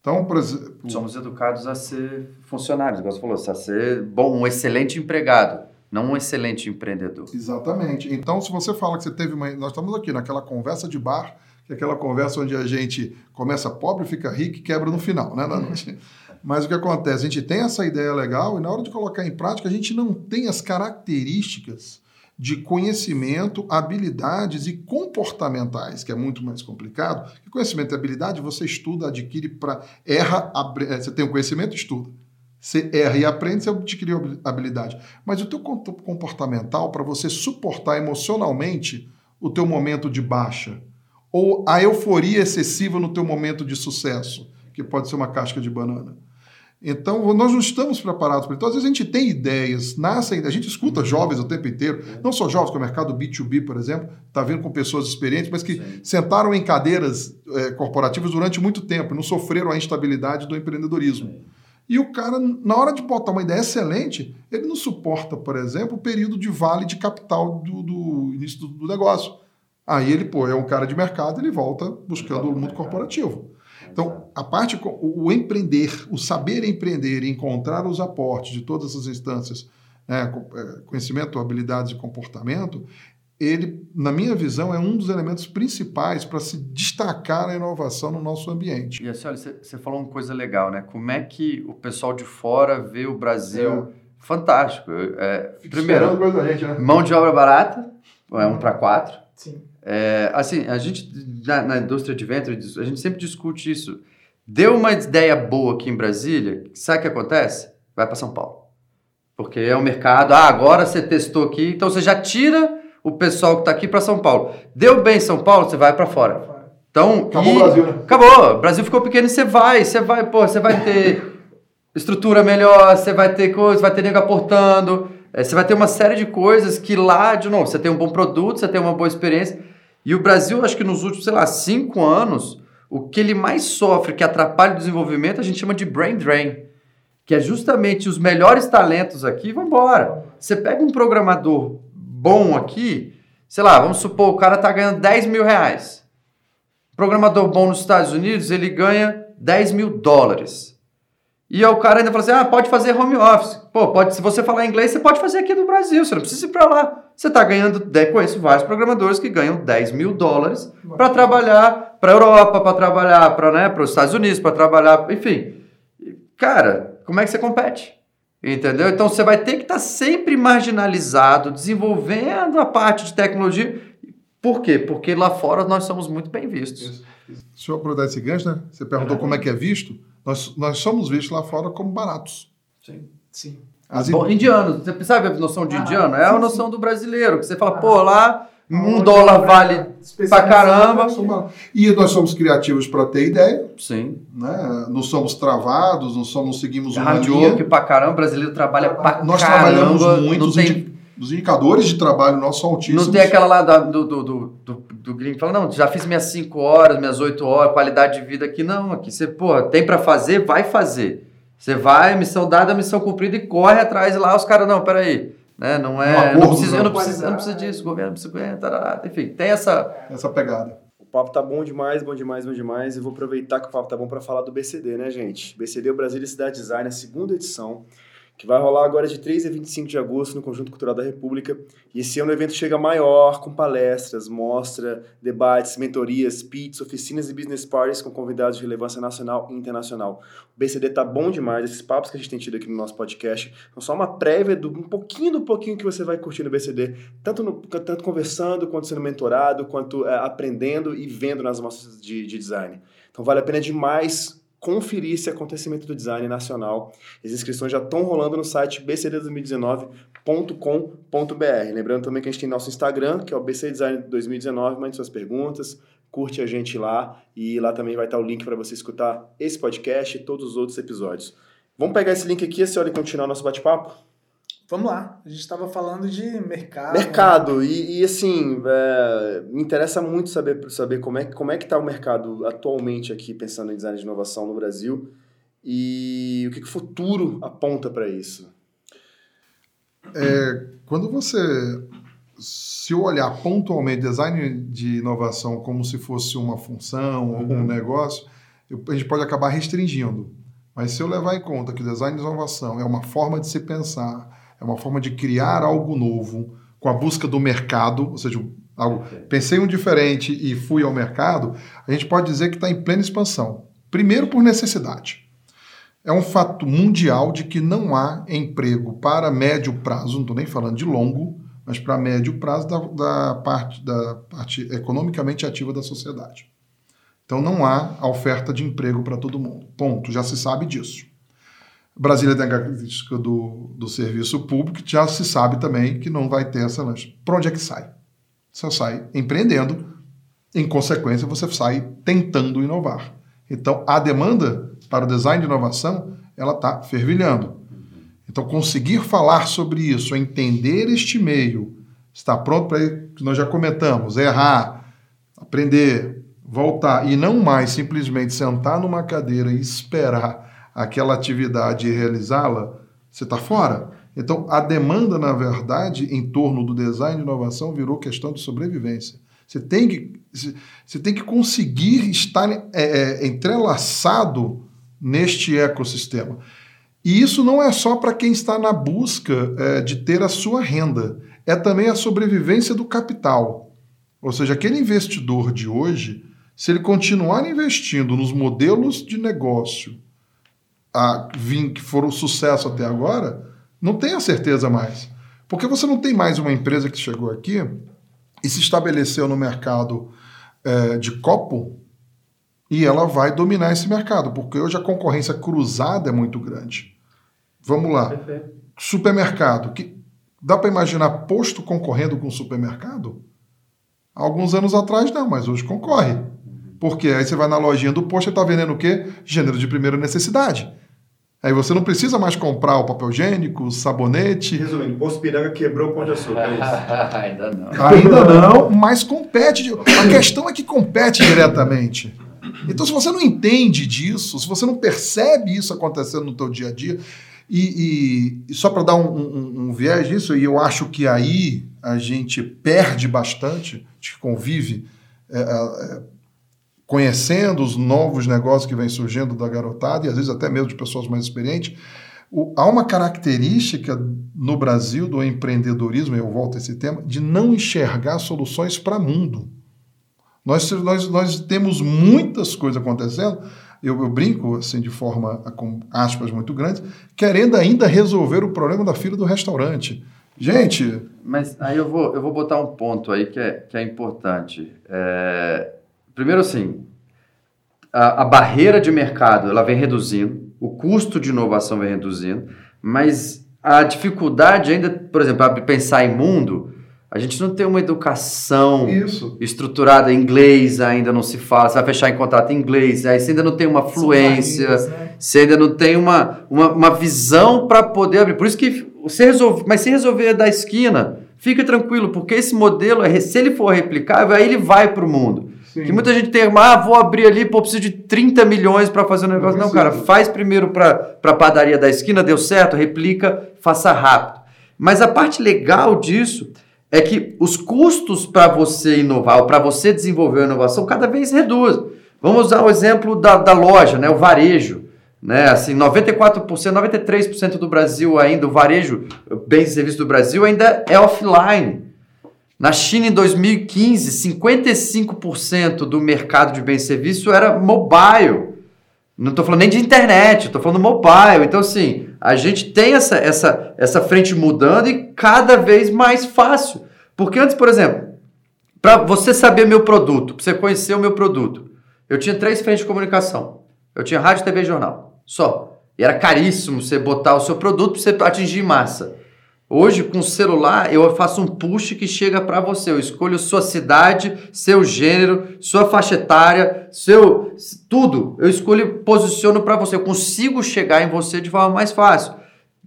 Então, por exemplo, Somos educados a ser funcionários, igual você falou, a ser bom, um excelente empregado, não um excelente empreendedor. Exatamente. Então, se você fala que você teve uma. Nós estamos aqui naquela conversa de bar, que é aquela conversa onde a gente começa pobre, fica rico e quebra no final, né? na noite. Mas o que acontece? A gente tem essa ideia legal e na hora de colocar em prática, a gente não tem as características de conhecimento, habilidades e comportamentais, que é muito mais complicado. Conhecimento e habilidade você estuda, adquire para. Erra, abre- eh, você tem o conhecimento, estuda. Você erra e aprende, você adquiriu habi- habilidade. Mas o teu comportamental, para você suportar emocionalmente o teu momento de baixa, ou a euforia excessiva no teu momento de sucesso, que pode ser uma casca de banana. Então, nós não estamos preparados para isso. Então, às vezes a gente tem ideias, nascem, a gente escuta jovens o tempo inteiro, não só jovens, que o mercado B2B, por exemplo, está vindo com pessoas experientes, mas que Sim. sentaram em cadeiras eh, corporativas durante muito tempo não sofreram a instabilidade do empreendedorismo. E o cara, na hora de botar uma ideia excelente, ele não suporta, por exemplo, o período de vale de capital do, do início do, do negócio. Aí ele, pô, é um cara de mercado, ele volta buscando o mundo corporativo. Então, a parte, o, o empreender, o saber empreender e encontrar os aportes de todas essas instâncias, né, é, conhecimento, habilidades e comportamento, ele, na minha visão, é um dos elementos principais para se destacar a inovação no nosso ambiente. E assim, olha, você falou uma coisa legal, né? Como é que o pessoal de fora vê o Brasil fantástico? É, primeiro, coisa da gente, né? mão de obra barata, é um para quatro. Sim. É, assim, a gente, na, na indústria de venture, a gente sempre discute isso. Deu uma ideia boa aqui em Brasília, sabe o que acontece? Vai para São Paulo. Porque é o mercado, ah, agora você testou aqui, então você já tira o pessoal que está aqui para São Paulo. Deu bem em São Paulo, você vai para fora. Então, Acabou e- o Brasil, né? Acabou. O Brasil ficou pequeno e você vai, você vai, pô, você vai ter estrutura melhor, você vai ter coisa, vai ter nego aportando, eh, você vai ter uma série de coisas que lá, de novo, você tem um bom produto, você tem uma boa experiência. E o Brasil, acho que nos últimos, sei lá, cinco anos, o que ele mais sofre, que atrapalha o desenvolvimento, a gente chama de brain drain. Que é justamente os melhores talentos aqui vão embora. Você pega um programador bom aqui, sei lá, vamos supor, o cara tá ganhando 10 mil reais. Programador bom nos Estados Unidos, ele ganha 10 mil dólares. E o cara ainda fala assim: ah, pode fazer home office. Pô, pode, se você falar inglês, você pode fazer aqui no Brasil, você não precisa ir para lá. Você está ganhando, de- conheço vários programadores que ganham 10 mil dólares para trabalhar para a Europa, para trabalhar para né, os Estados Unidos, para trabalhar, enfim. Cara, como é que você compete? Entendeu? Então você vai ter que estar sempre marginalizado, desenvolvendo a parte de tecnologia. Por quê? Porque lá fora nós somos muito bem vistos. Deixa eu aproveitar esse gancho, né? Você perguntou como é que é visto. Nós, nós somos vistos lá fora como baratos. Sim. Sim. As Bom, indiano, você sabe a noção de Ah, indiano? É a sim, noção do brasileiro, que você fala, pô, lá um Onde dólar é vale pra caramba. E nós somos criativos para ter ideia, Sim. né? não somos travados, não somos seguimos uma Hard linha. work pra caramba, o brasileiro trabalha pra Nós caramba. trabalhamos muito, os, tem, indi- os indicadores de trabalho nossos são altíssimos. não tem aquela lá da- do, do, do, do, do gringo que fala, não, já fiz minhas 5 horas, minhas 8 horas, qualidade de vida aqui. Não, aqui você, pô, tem pra fazer, vai fazer. Você vai, missão dada, missão cumprida e corre atrás lá, os caras, não, peraí. Né? Não é. Um acordo, não precisa, eu, não né? preciso, eu não preciso disso, o governo precisa. é, tarará, Enfim, tem essa. Essa pegada. O papo tá bom demais, bom demais, bom demais. E vou aproveitar que o papo tá bom para falar do BCD, né, gente? BCD, o Brasília Cidade Design, a segunda edição, que vai rolar agora de 3 a 25 de agosto no Conjunto Cultural da República. E esse ano o evento chega maior, com palestras, mostra, debates, mentorias, pits, oficinas e business parties com convidados de relevância nacional e internacional. O BCD tá bom demais, esses papos que a gente tem tido aqui no nosso podcast são só uma prévia do um pouquinho do pouquinho que você vai curtir no BCD, tanto, no, tanto conversando, quanto sendo mentorado, quanto é, aprendendo e vendo nas mostras de, de design. Então vale a pena demais conferir esse acontecimento do design nacional. As inscrições já estão rolando no site bcd2019.com.br. Lembrando também que a gente tem nosso Instagram, que é o BC Design 2019, mande suas perguntas, curte a gente lá e lá também vai estar o link para você escutar esse podcast e todos os outros episódios. Vamos pegar esse link aqui, a senhora, e continuar nosso bate-papo? Vamos lá. A gente estava falando de mercado. Mercado, e, e assim, é, me interessa muito saber, saber como é, como é que está o mercado atualmente aqui, pensando em design de inovação no Brasil, e o que, que o futuro aponta para isso. É, quando você se olhar pontualmente design de inovação como se fosse uma função ou um negócio, a gente pode acabar restringindo. Mas se eu levar em conta que o design de inovação é uma forma de se pensar, é uma forma de criar algo novo, com a busca do mercado, ou seja, algo, pensei um diferente e fui ao mercado, a gente pode dizer que está em plena expansão. Primeiro por necessidade. É um fato mundial de que não há emprego para médio prazo, não estou nem falando de longo, mas para médio prazo da, da parte, da parte economicamente ativa da sociedade. Então não há oferta de emprego para todo mundo. Ponto. Já se sabe disso. Brasília tem a característica do, do serviço público, já se sabe também que não vai ter essa lanche. Para onde é que sai? Você sai empreendendo, em consequência, você sai tentando inovar. Então, a demanda para o design de inovação, ela está fervilhando. Então, conseguir falar sobre isso, entender este meio, estar pronto para, que nós já comentamos, errar, aprender, voltar e não mais simplesmente sentar numa cadeira e esperar aquela atividade e realizá-la, você está fora. Então, a demanda, na verdade, em torno do design de inovação virou questão de sobrevivência. Você tem que, você tem que conseguir estar é, é, entrelaçado neste ecossistema. E isso não é só para quem está na busca é, de ter a sua renda, é também a sobrevivência do capital. Ou seja, aquele investidor de hoje, se ele continuar investindo nos modelos de negócio a, que foram sucesso até agora, não tenha certeza mais. Porque você não tem mais uma empresa que chegou aqui e se estabeleceu no mercado é, de copo e ela vai dominar esse mercado, porque hoje a concorrência cruzada é muito grande. Vamos lá. Perfeito. Supermercado. Que, dá para imaginar posto concorrendo com supermercado? Há alguns anos atrás não, mas hoje concorre. Porque aí você vai na lojinha do posto e está vendendo o quê? Gênero de primeira necessidade. Aí você não precisa mais comprar o papel higiênico, o sabonete. Resumindo, o Poço Piranga quebrou o pão de açúcar, é isso. Ainda não. Ainda não, mas compete. A questão é que compete diretamente. Então, se você não entende disso, se você não percebe isso acontecendo no teu dia a dia, e, e- e só para dar um, um- um viés disso, e eu acho que aí a gente perde bastante, a gente convive é, é, conhecendo os novos negócios que vêm surgindo da garotada, e às vezes até mesmo de pessoas mais experientes, o- há uma característica no Brasil do empreendedorismo, eu volto a esse tema, de não enxergar soluções para mundo. Nós, nós, nós temos muitas coisas acontecendo, eu, eu brinco assim de forma com aspas muito grandes, querendo ainda resolver o problema da fila do restaurante. Gente, Mas aí eu vou, eu vou botar um ponto aí que é, que é importante. É, primeiro assim, a, a barreira de mercado ela vem reduzindo, o custo de inovação vem reduzindo, mas a dificuldade ainda, por exemplo, para pensar em mundo, a gente não tem uma educação isso. estruturada em inglês, ainda não se fala, você vai fechar em contrato em inglês, aí você ainda não tem uma fluência, barreiras, né? você ainda não tem uma, uma, uma visão para poder abrir. Por isso que você resolve, mas se resolver da esquina, fica tranquilo, porque esse modelo, é- se ele for replicável, aí ele vai para o mundo. Que muita gente tem, ah, vou abrir ali, pô, preciso de 30 milhões para fazer um negócio. Não, cara, faz primeiro para a padaria da esquina, deu certo, replica, faça rápido. Mas a parte legal disso é que os custos para você inovar, para você desenvolver a inovação, cada vez reduzem. Vamos usar o exemplo da, da loja, né, o varejo. Né, assim, 94%, 93% do Brasil ainda, o varejo, bens e serviços do Brasil ainda é offline. Na China, em 2015, 55% do mercado de bens e serviços era mobile. Não estou falando nem de internet, estou falando mobile. Então, assim, a gente tem essa, essa, essa frente mudando e cada vez mais fácil. Porque antes, por exemplo, para você saber meu produto, para você conhecer o meu produto, eu tinha três frentes de comunicação. Eu tinha rádio, TV e jornal. Só. E era caríssimo você botar o seu produto para você atingir massa. Hoje, com o celular, eu faço um push que chega para você. Eu escolho sua cidade, seu gênero, sua faixa etária, seu tudo. Eu escolho, posiciono para você. Eu consigo chegar em você de forma mais fácil.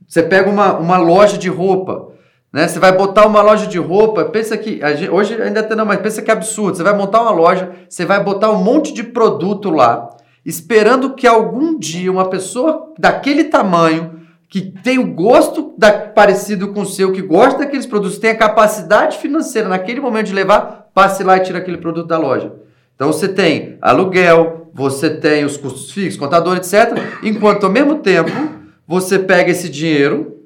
Você pega uma, uma loja de roupa, né? Você vai botar uma loja de roupa, pensa que gente, hoje ainda tem não, mas pensa que é absurdo. Você vai montar uma loja, você vai botar um monte de produto lá, esperando que algum dia uma pessoa daquele tamanho que tem o gosto da, parecido com o seu, que gosta daqueles produtos, tem a capacidade financeira naquele momento de levar, passe lá e tira aquele produto da loja. Então você tem aluguel, você tem os custos fixos, contador, etc. Enquanto ao mesmo tempo você pega esse dinheiro,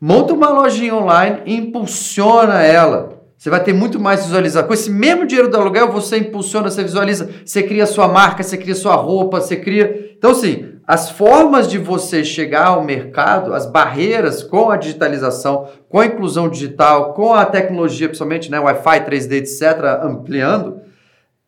monta uma lojinha online e impulsiona ela. Você vai ter muito mais visualização. Com esse mesmo dinheiro do aluguel, você impulsiona, você visualiza, você cria sua marca, você cria sua roupa, você cria. Então, assim, as formas de você chegar ao mercado, as barreiras com a digitalização, com a inclusão digital, com a tecnologia, principalmente né, Wi-Fi, 3D, etc., ampliando,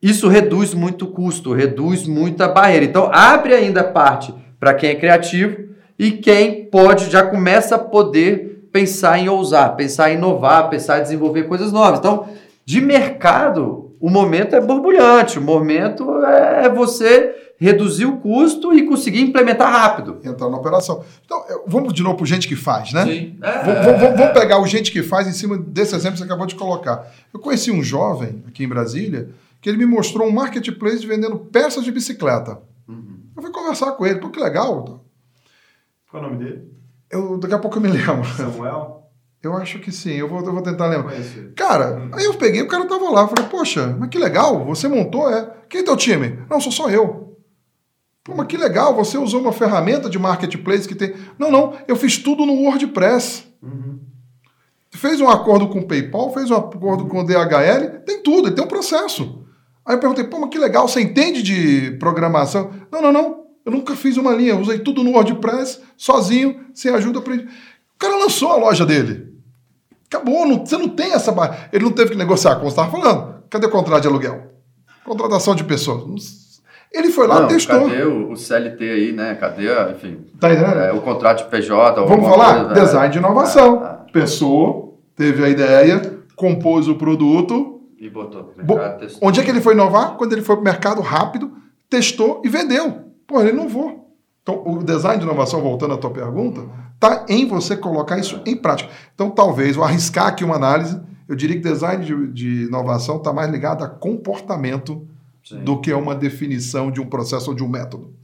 isso reduz muito o custo, reduz muita barreira. Então, abre ainda parte para quem é criativo e quem pode, já começa a poder pensar em ousar, pensar em inovar, pensar em desenvolver coisas novas. Então, de mercado, o momento é borbulhante, o momento é você reduzir o custo e conseguir implementar rápido. Entrar na operação. Então, vamos de novo para gente que faz, né? Sim. É, vamos, vamos, vamos, pegar o gente que faz em cima desse exemplo que você acabou de colocar. Eu conheci um jovem aqui em Brasília que ele me mostrou um marketplace vendendo peças de bicicleta. Uhum. Eu fui conversar com ele, pô, que legal. Qual é o nome dele? Eu, daqui a pouco eu me lembro. Samuel? Eu acho que sim, eu vou, eu vou tentar lembrar. Cara, hum. aí eu peguei, o cara tava lá, falei, poxa, mas que legal, você montou, é. Quem é teu time? Não, sou só eu. Pô, mas que legal, você usou uma ferramenta de marketplace que tem. Não, não, eu fiz tudo no WordPress. Uhum. Fez um acordo com o PayPal, fez um acordo com o DHL, tem tudo, tem um processo. Aí eu perguntei, pô, mas que legal, você entende de programação? Não, não, não, eu nunca fiz uma linha, usei tudo no WordPress, sozinho, sem ajuda. Aprendi. O cara lançou a loja dele. Acabou, não, você não tem essa. Ele não teve que negociar, como você estava falando. Cadê o contrato de aluguel? Contratação de pessoas. Ele foi lá, não, testou. Cadê o, o, CLT aí, né? Cadê, enfim. Tá? É, o contrato de PJ. Vamos falar? Coisa, Design de inovação. Ah, ah. Pensou, teve a ideia, compôs o produto. E botou pro mercado, Onde é que ele foi inovar? Quando ele foi pro mercado rápido, testou e vendeu. Pô, ele inovou. Então, o design de inovação, voltando à tua pergunta, tá em você colocar isso em prática. Então, talvez, vou arriscar aqui uma análise, eu diria que design de, de inovação está mais ligado a comportamento Sim. do que é uma definição de um processo ou de um método.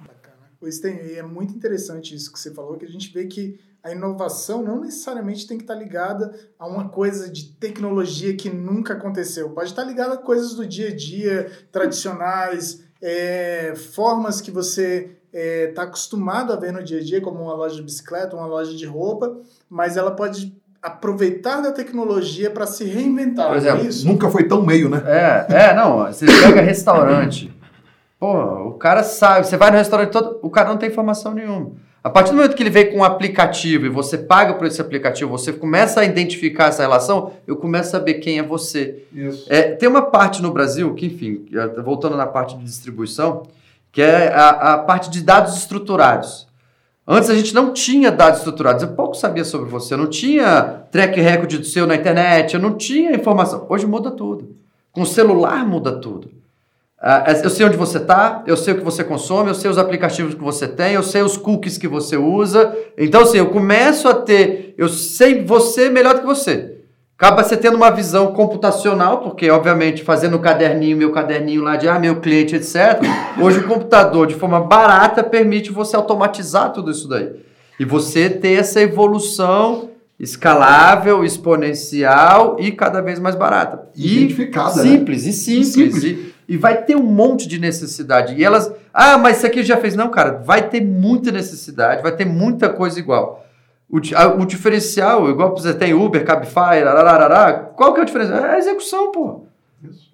Bacana. Pois tem, e é muito interessante isso que você falou, que a gente vê que a inovação não necessariamente tem que estar ligada a uma coisa de tecnologia que nunca aconteceu. Pode estar ligada a coisas do dia a dia, tradicionais, é, formas que você está é, tá acostumado a ver no dia a dia, como uma loja de bicicleta, uma loja de roupa, mas ela pode aproveitar da tecnologia para se reinventar. Por exemplo, é isso? nunca foi tão meio, né? É, é, não. Você pega restaurante. Pô, o cara sabe, você vai no restaurante todo, o cara não tem informação nenhuma. A partir do momento que ele vem com um aplicativo e você paga por esse aplicativo, você começa a identificar essa relação, eu começo a saber quem é você. Isso. É, tem uma parte no Brasil, que enfim, voltando na parte de distribuição, que é a, a parte de dados estruturados. Antes a gente não tinha dados estruturados, eu pouco sabia sobre você, eu não tinha track record do seu na internet, eu não tinha informação. Hoje muda tudo. Com o celular muda tudo. Uh, eu sei onde você está, eu sei o que você consome, eu sei os aplicativos que você tem, eu sei os cookies que você usa. Então, assim, eu começo a ter, eu sei você melhor do que você. Acaba você tendo uma visão computacional, porque, obviamente, fazendo o caderninho, meu caderninho lá de, ah, meu cliente, etc. Hoje o computador, de forma barata, permite você automatizar tudo isso daí. E você ter essa evolução escalável, exponencial e cada vez mais barata. E simples, né? e simples. simples. E, e vai ter um monte de necessidade. E elas, ah, mas isso aqui já fez. Não, cara, vai ter muita necessidade, vai ter muita coisa igual. O, a, o diferencial, igual você tem Uber, Cabify, arararará, qual que é o diferencial? É a execução, pô.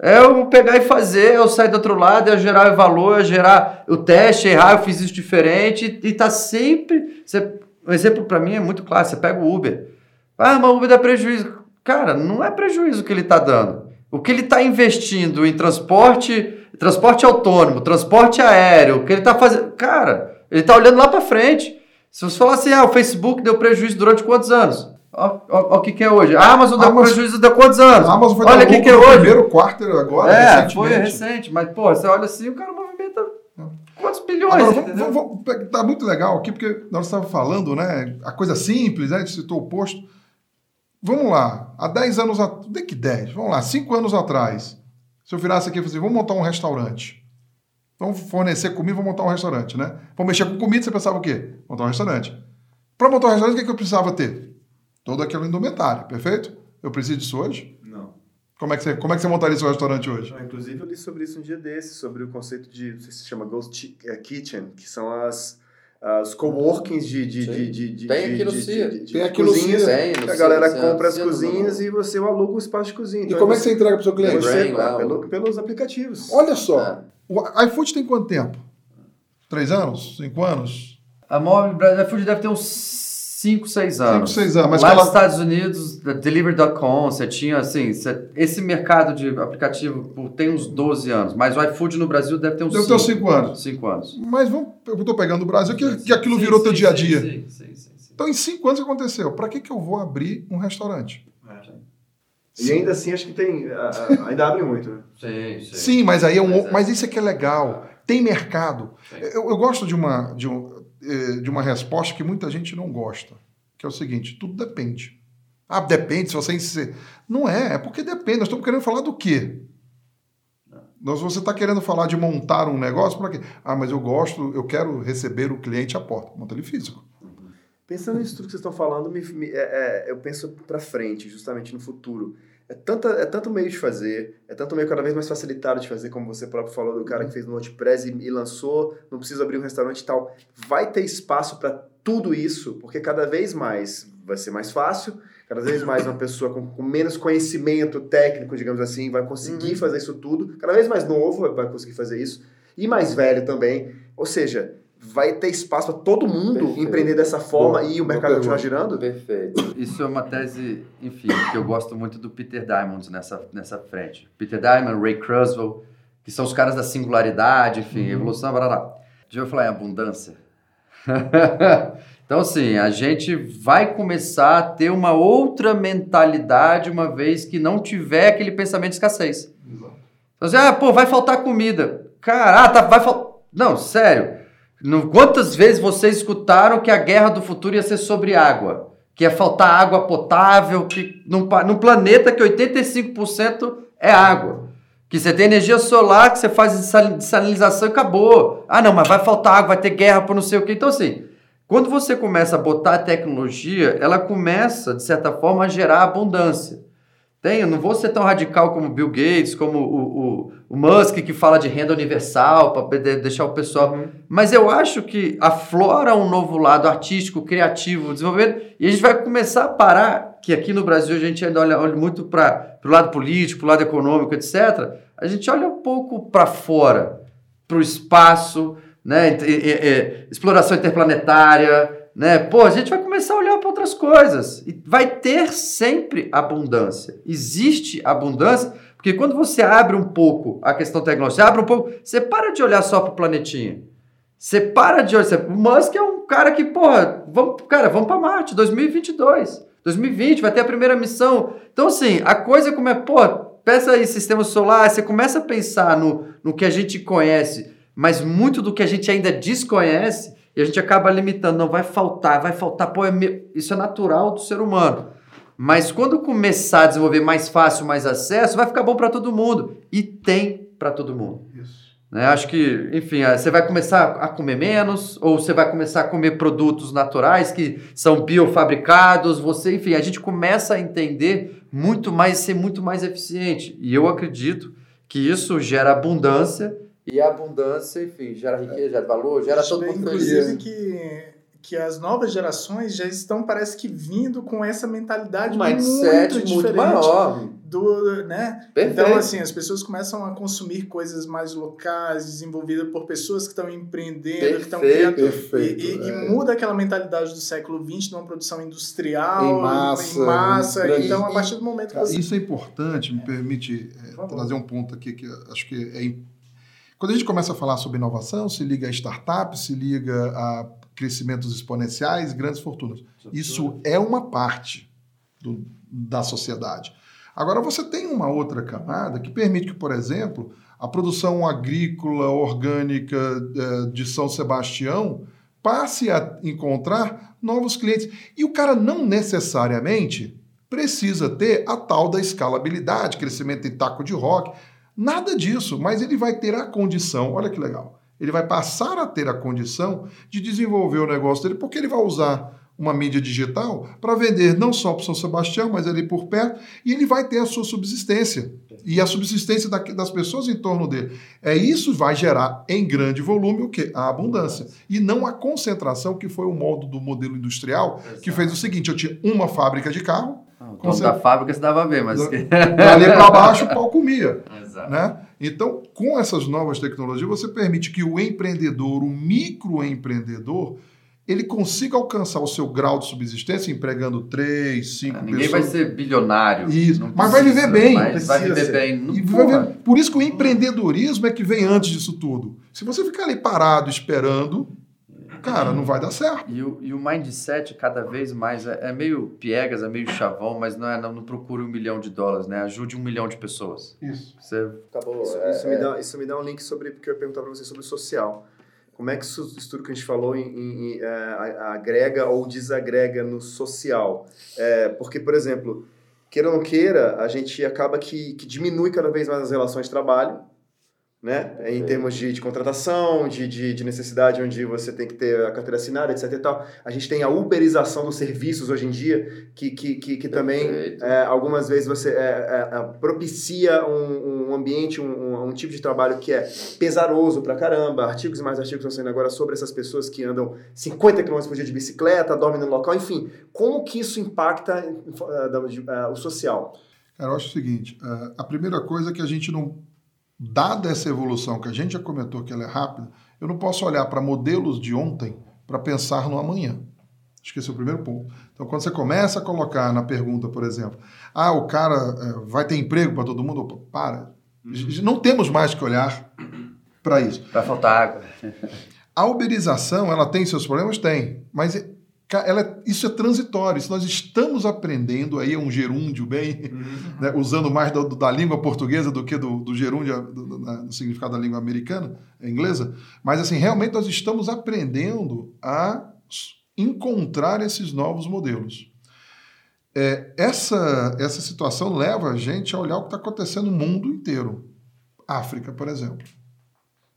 É eu pegar e fazer, eu sair do outro lado, é gerar o valor, é gerar o teste, errar, eu fiz isso diferente, e tá sempre. Você, um exemplo para mim é muito claro: você pega o Uber. Ah, mas o Uber dá prejuízo. Cara, não é prejuízo que ele está dando. O que ele está investindo em transporte, transporte autônomo, transporte aéreo, o que ele está fazendo. Cara, ele está olhando lá para frente. Se você falar assim, ah, o Facebook deu prejuízo durante quantos anos? Olha o que, que é hoje. A Amazon deu Amazon, prejuízo de quantos anos? A Amazon foi olha o que, que é hoje. primeiro quarto agora, É, foi recente. Mas, pô, você olha assim, o cara movimenta quantos bilhões? Agora, vamos, vamos, vamos, tá muito legal aqui, porque nós estávamos falando, né, a coisa simples, né, a gente citou o posto. Vamos lá, há 10 anos atrás, que 10? Vamos lá, 5 anos atrás, se eu virasse aqui e falasse, vamos montar um restaurante. Vamos fornecer comida, vamos montar um restaurante, né? Vamos mexer com comida, você pensava o quê? Montar um restaurante. Para montar um restaurante, o que, é que eu precisava ter? Todo aquele indumentário, perfeito? Eu preciso disso hoje? Não. Como é que você, como é que você montaria seu restaurante hoje? Não, inclusive, eu li sobre isso um dia desse, sobre o conceito de, não sei se chama Ghost eh, Kitchen, que são as os coworkings de, de, de, de, de, Tem aqui no CIA. Tem aqui no CIA. A galera compra as cozinhas e você aluga o espaço de cozinha. Então, e como é que você entrega para o seu cliente? Você, pelo, pelos aplicativos. Olha só, é. O iFood tem quanto tempo? Três anos? Cinco anos? A maior, o iFood deve ter uns 5, 6 anos. 5, 6 anos. Mas Lá ela... nos Estados Unidos, Delivery.com, você tinha assim, você, esse mercado de aplicativo tem uns 12 anos, mas o iFood no Brasil deve ter uns 5 Deve ter 5 anos. 5 anos. Mas vamos, eu estou pegando o Brasil, que, que aquilo sim, virou sim, teu dia a dia. Sim, sim, sim, Então, em 5 anos, aconteceu? Para que, que eu vou abrir um restaurante? É. E ainda assim, acho que tem. ainda abre muito, né? Sim, sim. Sim, mas aí é um. Mas, é. mas isso é que é legal. Tem mercado. Eu, eu, gosto de uma, de, um, eh, de uma resposta que muita gente não gosta que é o seguinte: tudo depende. Ah, depende se você. Não é, é porque depende. Nós estamos querendo falar do quê? Nós, você está querendo falar de montar um negócio para quê? Ah, mas eu gosto, eu quero receber o cliente à porta. Monta ele físico. Pensando nisso tudo que vocês estão falando, me, me, é, é, eu penso para frente, justamente no futuro. É, tanta, é tanto meio de fazer, é tanto meio cada vez mais facilitado de fazer, como você próprio falou, do cara que fez no WordPress e, e lançou, não precisa abrir um restaurante e tal. Vai ter espaço para tudo isso, porque cada vez mais vai ser mais fácil, cada vez mais uma pessoa com, com menos conhecimento técnico, digamos assim, vai conseguir uhum. fazer isso tudo, cada vez mais novo vai conseguir fazer isso, e mais velho também. Ou seja, vai ter espaço para todo mundo Perfeito. empreender dessa forma e o mercado continuar girando? Perfeito. Isso é uma tese, enfim, que eu gosto muito do Peter Diamond nessa, nessa frente. Peter Diamond, Ray Kurzweil, que são os caras da singularidade, enfim, uhum. evolução, blá, blá, blá. Já falar em abundância? então, assim, a gente vai começar a ter uma outra mentalidade uma vez que não tiver aquele pensamento de escassez. Então, assim, ah, pô, vai faltar comida. Cara, ah, tá, vai faltar. Não, sério. Quantas vezes vocês escutaram que a guerra do futuro ia ser sobre água? Que ia faltar água potável, que num, num planeta que 85% é água. Que você tem energia solar, que você faz desalinização e acabou. Ah, não, mas vai faltar água, vai ter guerra por não sei o quê. Então, assim, quando você começa a botar a tecnologia, ela começa, de certa forma, a gerar abundância. Tem, eu não vou ser tão radical como Bill Gates, como o, o, o Musk, que fala de renda universal para deixar o pessoal. Uhum. Mas eu acho que aflora um novo lado artístico, criativo, desenvolvimento, e a gente vai começar a parar que aqui no Brasil a gente ainda olha, olha muito para o lado político, para o lado econômico, etc., a gente olha um pouco para fora, para o espaço, né? E, e, e, exploração interplanetária, né? Pô, a gente vai começar a olhar para outras coisas. E vai ter sempre abundância. Existe abundância, porque quando você abre um pouco a questão tecnológica, você abre um pouco, você para de olhar só para o planetinha. Você para de olhar. O Musk é um cara que, porra, vamos, cara, vamos para Marte, 2022. 2020 vai ter a primeira missão. Então, assim, a coisa como é, pô, peça aí sistema solar, você começa a pensar no, no que a gente conhece, mas muito do que a gente ainda desconhece, e a gente acaba limitando, não vai faltar, vai faltar, pô, é isso é natural do ser humano. Mas quando começar a desenvolver mais fácil, mais acesso, vai ficar bom para todo mundo. E tem para todo mundo. Isso. Né? Acho que, enfim, você vai começar a comer menos, ou você vai começar a comer produtos naturais que são biofabricados, você, enfim, a gente começa a entender muito mais, ser muito mais eficiente. E eu acredito que isso gera abundância, e a abundância, enfim, gera riqueza, gera valor, gera todo mundo Inclusive que que as novas gerações já estão, parece que, vindo com essa mentalidade um muito, muito diferente. maior. Do, né? Então, assim, as pessoas começam a consumir coisas mais locais, desenvolvidas por pessoas que estão empreendendo, perfeito, que estão criando. Perfeito, e, e, é. e, muda aquela mentalidade do século XX numa produção industrial, em massa. Em massa. Então, a partir do momento que você... Isso é importante, me permite é, trazer um ponto aqui que acho que é. Quando a gente começa a falar sobre inovação, se liga a startup, se liga a crescimentos exponenciais, grandes fortunas. Isso é uma parte do, da sociedade. Agora, você tem uma outra camada que permite que, por exemplo, a produção agrícola orgânica é, de São Sebastião passe a encontrar novos clientes. E o cara não necessariamente precisa ter a tal da escalabilidade, crescimento em taco de rock, nada disso, mas ele vai ter a condição, olha que legal, ele vai passar a ter a condição de desenvolver o negócio dele, porque ele vai usar uma mídia digital para vender não só para São Sebastião, mas ali por perto, e ele vai ter a sua subsistência e a subsistência das pessoas em torno dele. É isso vai gerar em grande volume o que? A abundância e não a concentração que foi o modo do modelo industrial que fez o seguinte: eu tinha uma fábrica de carro. Ah, dono da fábrica se dava bem, mas ali para baixo o pau comia, Exato. né? Então, com essas novas tecnologias, você permite que o empreendedor, o microempreendedor, ele consiga alcançar o seu grau de subsistência empregando três, cinco é, ninguém pessoas. Ninguém vai ser bilionário. Isso, mas vai viver bem. Vai viver bem. Viver... Por isso que o empreendedorismo é que vem antes disso tudo. Se você ficar ali parado esperando, cara, não vai dar certo. E o, e o mindset cada vez mais é, é, meio piegas, é meio chavão, mas não é não, não procure um milhão de dólares, né? Ajude um milhão de pessoas. Isso. Você... Acabou. Isso, é, isso me é. dá, isso me dá um link sobre, porque eu ia perguntar para você sobre o social. Como é que isso, isso tudo que a gente falou em, em, em, é, agrega ou desagrega no social? É, porque, por exemplo, queira ou não queira, a gente acaba que, que diminui cada vez mais as relações de trabalho, né? Em termos de, de contratação, de, de, de, necessidade onde você tem que ter a carteira assinada, etc e tal. A gente tem a uberização dos serviços hoje em dia, que, que, que, que também, é, algumas vezes, você é, é, é, propicia um, um ambiente, um, um, tipo de trabalho que é pesaroso pra caramba. Artigos e mais artigos estão saindo agora sobre essas pessoas que andam 50 km por dia de bicicleta, dormem no local, enfim. Como que isso impacta uh, o social? Cara, eu acho o seguinte, uh, a primeira coisa é que a gente não dada essa evolução que a gente já comentou que ela é rápida, eu não posso olhar para modelos de ontem para pensar no amanhã. Acho que esse é o primeiro ponto. Então, quando você começa a colocar na pergunta, por exemplo, ah, o cara é, vai ter emprego para todo mundo? Opa, para. Uhum. Não temos mais que olhar para isso. Vai faltar água. A uberização, ela tem seus problemas? Tem. Mas ela, isso é transitório, isso nós estamos aprendendo, aí é um gerúndio bem, uhum. né, usando mais do, da língua portuguesa do que do, do gerúndio do, do, do, significado da língua americana, inglesa, mas assim, realmente nós estamos aprendendo a encontrar esses novos modelos. É, essa, essa situação leva a gente a olhar o que está acontecendo no mundo inteiro. África, por exemplo.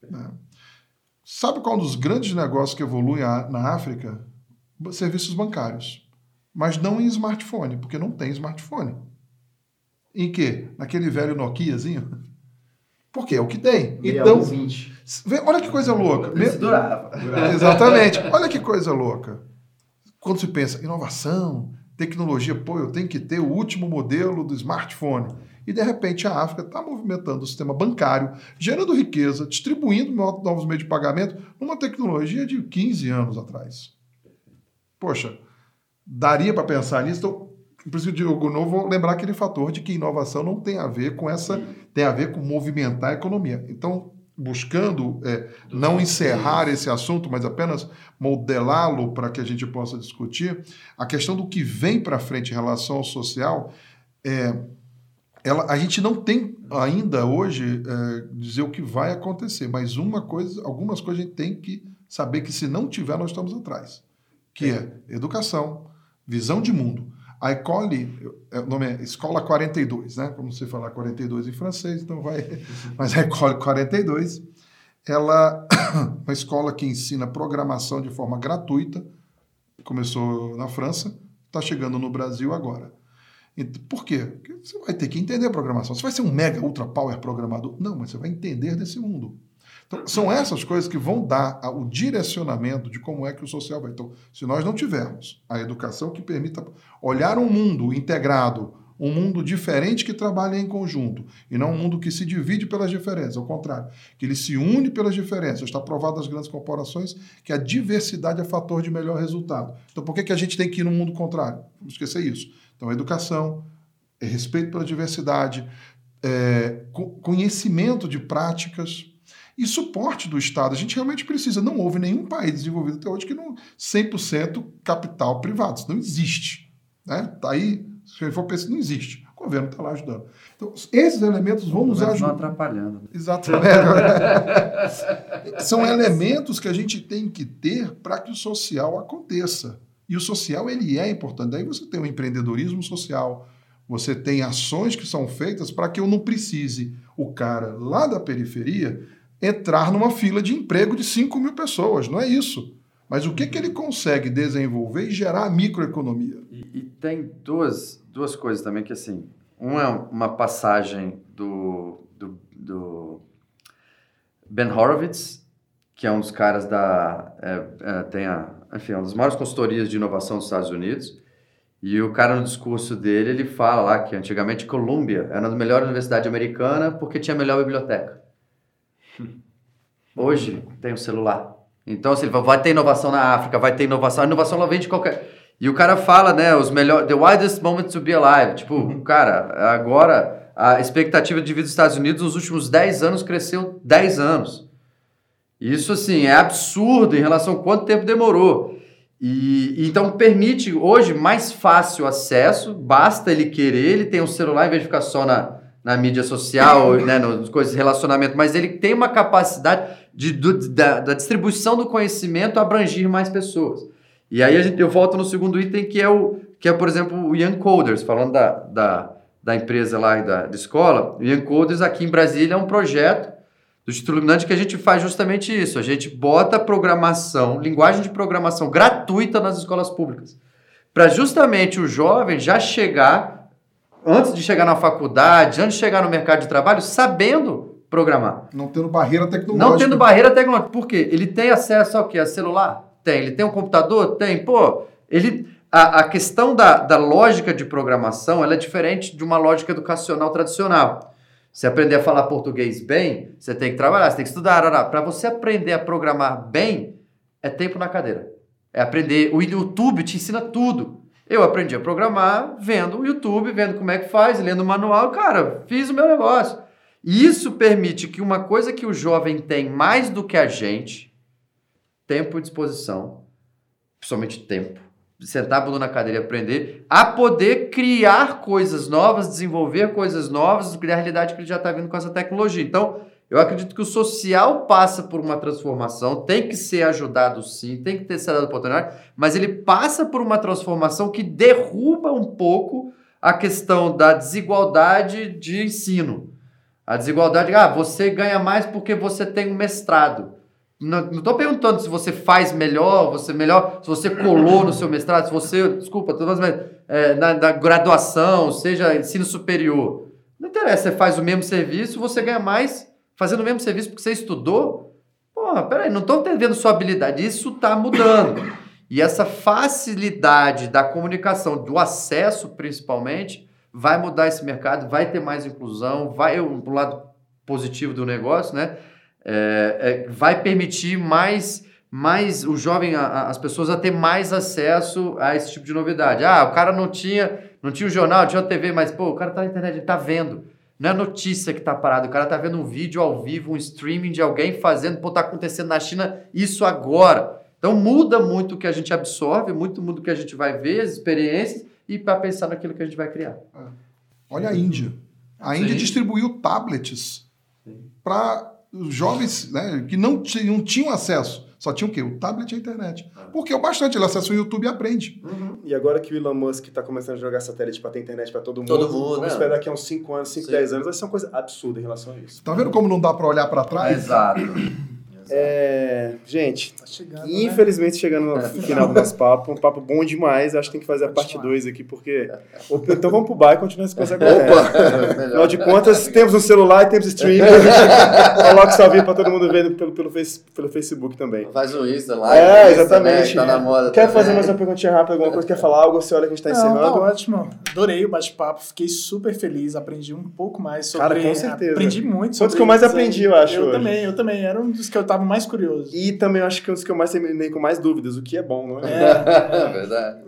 Né? Sabe qual é um dos grandes negócios que evolui na África? Serviços bancários, mas não em smartphone, porque não tem smartphone. Em que? Naquele velho Nokiazinho? Porque é o que tem. Então, olha que coisa louca. durava. Exatamente. Olha que coisa louca. Quando se pensa inovação, tecnologia, pô, eu tenho que ter o último modelo do smartphone. E de repente a África está movimentando o sistema bancário, gerando riqueza, distribuindo novos meios de pagamento numa tecnologia de 15 anos atrás poxa, daria para pensar nisso. Então, por isso que eu digo, não vou lembrar aquele fator de que inovação não tem a ver com essa, tem a ver com movimentar a economia. Então, buscando é, não encerrar esse assunto, mas apenas modelá-lo para que a gente possa discutir, a questão do que vem para frente em relação ao social, é, ela, a gente não tem ainda hoje é, dizer o que vai acontecer, mas uma coisa, algumas coisas a gente tem que saber que se não tiver, nós estamos atrás que é educação, visão de mundo. A École, é, o nome é Escola 42, né? Como você falar 42 em francês, então vai. Mas a École 42, ela é uma escola que ensina programação de forma gratuita, começou na França, está chegando no Brasil agora. Por quê? Porque você vai ter que entender a programação. Você vai ser um mega ultra power programador? Não, mas você vai entender desse mundo. Então, são essas coisas que vão dar o direcionamento de como é que o social vai. Então, se nós não tivermos a educação que permita olhar um mundo integrado, um mundo diferente que trabalha em conjunto, e não um mundo que se divide pelas diferenças, ao contrário, que ele se une pelas diferenças. Está provado nas grandes corporações que a diversidade é fator de melhor resultado. Então, por que, que a gente tem que ir no mundo contrário? Vamos esquecer isso. Então, educação, respeito pela diversidade, é, conhecimento de práticas e suporte do Estado. A gente realmente precisa. Não houve nenhum país desenvolvido até hoje que não 100% capital privado. Isso não existe. Né? Tá aí, se for pensar, não existe. O governo está lá ajudando. Então, esses elementos vão nos ajudar. atrapalhando. Exatamente. São elementos que a gente tem que ter para que o social aconteça. E o social ele é importante. Daí você tem o empreendedorismo social, você tem ações que são feitas para que eu não precise o cara lá da periferia entrar numa fila de emprego de 5 mil pessoas. Não é isso. Mas o que, que ele consegue desenvolver e gerar a microeconomia? E, e, tem duas, duas coisas também que, assim, uma é uma passagem do, do, do Ben Horowitz, que é um dos caras da... É, é, tem a, enfim, é uma das maiores consultorias de inovação dos Estados Unidos, e o cara, no discurso dele, ele fala lá que antigamente Columbia era a melhor universidade americana porque tinha a melhor biblioteca. Hoje tem um celular. Então, assim, vai ter inovação na África, vai ter inovação. A inovação ela vem de qualquer. E o cara fala, né, os melhores. The widest moment to be alive. Tipo, cara, agora a expectativa de vida dos Estados Unidos nos últimos 10 anos cresceu 10 anos. Isso, assim, é absurdo em relação a quanto tempo demorou. E, então permite hoje mais fácil acesso, basta ele querer, ele tem um celular em vez de ficar só na, na mídia social, né, nas coisas de relacionamento, mas ele tem uma capacidade de, do, da, da, distribuição do conhecimento abranger mais pessoas. E aí a gente, eu volto no segundo item, que é, o, que é por exemplo, o Young Coders, falando da, da, da empresa lá e da, da escola. O Young Coders aqui em Brasília é um projeto do Instituto Iluminante que a gente faz justamente isso. A gente bota programação, linguagem de programação gratuita nas escolas públicas. Para justamente o jovem já chegar antes de chegar na faculdade, antes de chegar no mercado de trabalho, sabendo programar. Não tendo barreira tecnológica. Não tendo barreira tecnológica. Por quê? Ele tem acesso ao quê? A celular? Tem. Ele tem um computador? Tem. Pô, ele... A, a questão da, da lógica de programação ela é diferente de uma lógica educacional tradicional. Você aprender a falar português bem, você tem que trabalhar, você tem que estudar. Para você aprender a programar bem, é tempo na cadeira. É aprender. O YouTube te ensina tudo. Eu aprendi a programar vendo o YouTube, vendo como é que faz, lendo o manual, cara, fiz o meu negócio. E isso permite que uma coisa que o jovem tem mais do que a gente, tempo e disposição, principalmente tempo, sentar a bunda na cadeira e aprender, a poder criar coisas novas, desenvolver coisas novas, da realidade que ele já está vindo com essa tecnologia. Então, eu acredito que o social passa por uma transformação, tem que ser ajudado sim, tem que ter sido dado oportunidade, mas ele passa por uma transformação que derruba um pouco a questão da desigualdade de ensino. A desigualdade, ah, você ganha mais porque você tem um mestrado. Não estou perguntando se você faz melhor, você melhor, se você colou no seu mestrado, se você, desculpa, tô falando, é, na, na graduação, seja ensino superior. Não interessa, você faz o mesmo serviço, você ganha mais fazendo o mesmo serviço porque você estudou? Porra, peraí, não estou vendo sua habilidade. Isso está mudando. E essa facilidade da comunicação, do acesso principalmente, vai mudar esse mercado, vai ter mais inclusão, vai, um lado positivo do negócio, né? É, é, vai permitir mais, mais o jovem, a, as pessoas a ter mais acesso a esse tipo de novidade. Ah, o cara não tinha, não tinha o jornal, tinha a TV, mas pô, o cara tá na internet, ele tá vendo. Não é notícia que tá parado, o cara tá vendo um vídeo ao vivo, um streaming de alguém fazendo, pô, tá acontecendo na China isso agora. Então muda muito o que a gente absorve, muito muda o que a gente vai ver, as experiências, e para pensar naquilo que a gente vai criar. É. Olha a Índia. A Índia Sim. distribuiu tablets para os jovens né, que não, não tinham acesso. Só tinha o quê? O tablet e a internet. Porque o bastante, ele acessa o YouTube e aprende. E agora que o Elon Musk está começando a jogar satélite para ter internet para todo mundo, Todo mundo, vamos né? esperar daqui a uns 5 anos, 5, Sim. 10 anos, vai ser uma coisa absurda em relação a isso. Tá vendo como não dá para olhar para trás? Exato. É, gente, Tá chegando, né? infelizmente chegando no final do nosso papo, um papo bom demais, acho que tem que fazer a parte Continuar. 2 aqui, porque... Então vamos pro bar e continuar essa coisa agora. Opa! Afinal de contas, temos um celular e temos streaming, coloca ao vivo para todo mundo ver pelo, pelo, face, pelo Facebook também. Faz um Insta lá. É, exatamente. né, que Tá na moda Quer também. fazer mais uma perguntinha rápida, alguma coisa? Quer falar algo? Você olha que a gente Não, tá encerrando. ótimo. Adorei o bate-papo, fiquei super feliz, aprendi um pouco mais sobre... Cara, com certeza. Aprendi muito sobre que eu mais aprendi, eu acho, Eu hoje. também, eu também. Era um dos que eu tava mais curioso. E também acho que é um dos que eu mais terminei com mais dúvidas, o que é bom, não é? É verdade.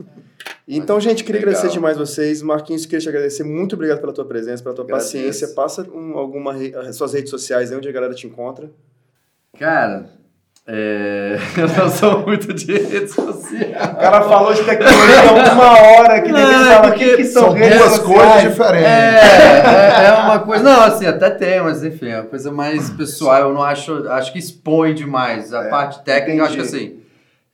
Então, gente, queria Legal. agradecer demais vocês. Marquinhos, queria te agradecer. Muito obrigado pela tua presença, pela tua Agradeço. paciência. Passa um, alguma re- as suas redes sociais aí onde a galera te encontra. Cara, é... eu não sou muito de rede social. O cara falou de tecnologia há uma hora que Não, ninguém é fala. Que, que são, São redes duas sociais? coisas diferentes. É, é, é uma coisa. Não, assim, até tem, mas enfim, é uma coisa mais pessoal. Eu não acho. Acho que expõe demais. A É, parte técnica, eu acho que assim.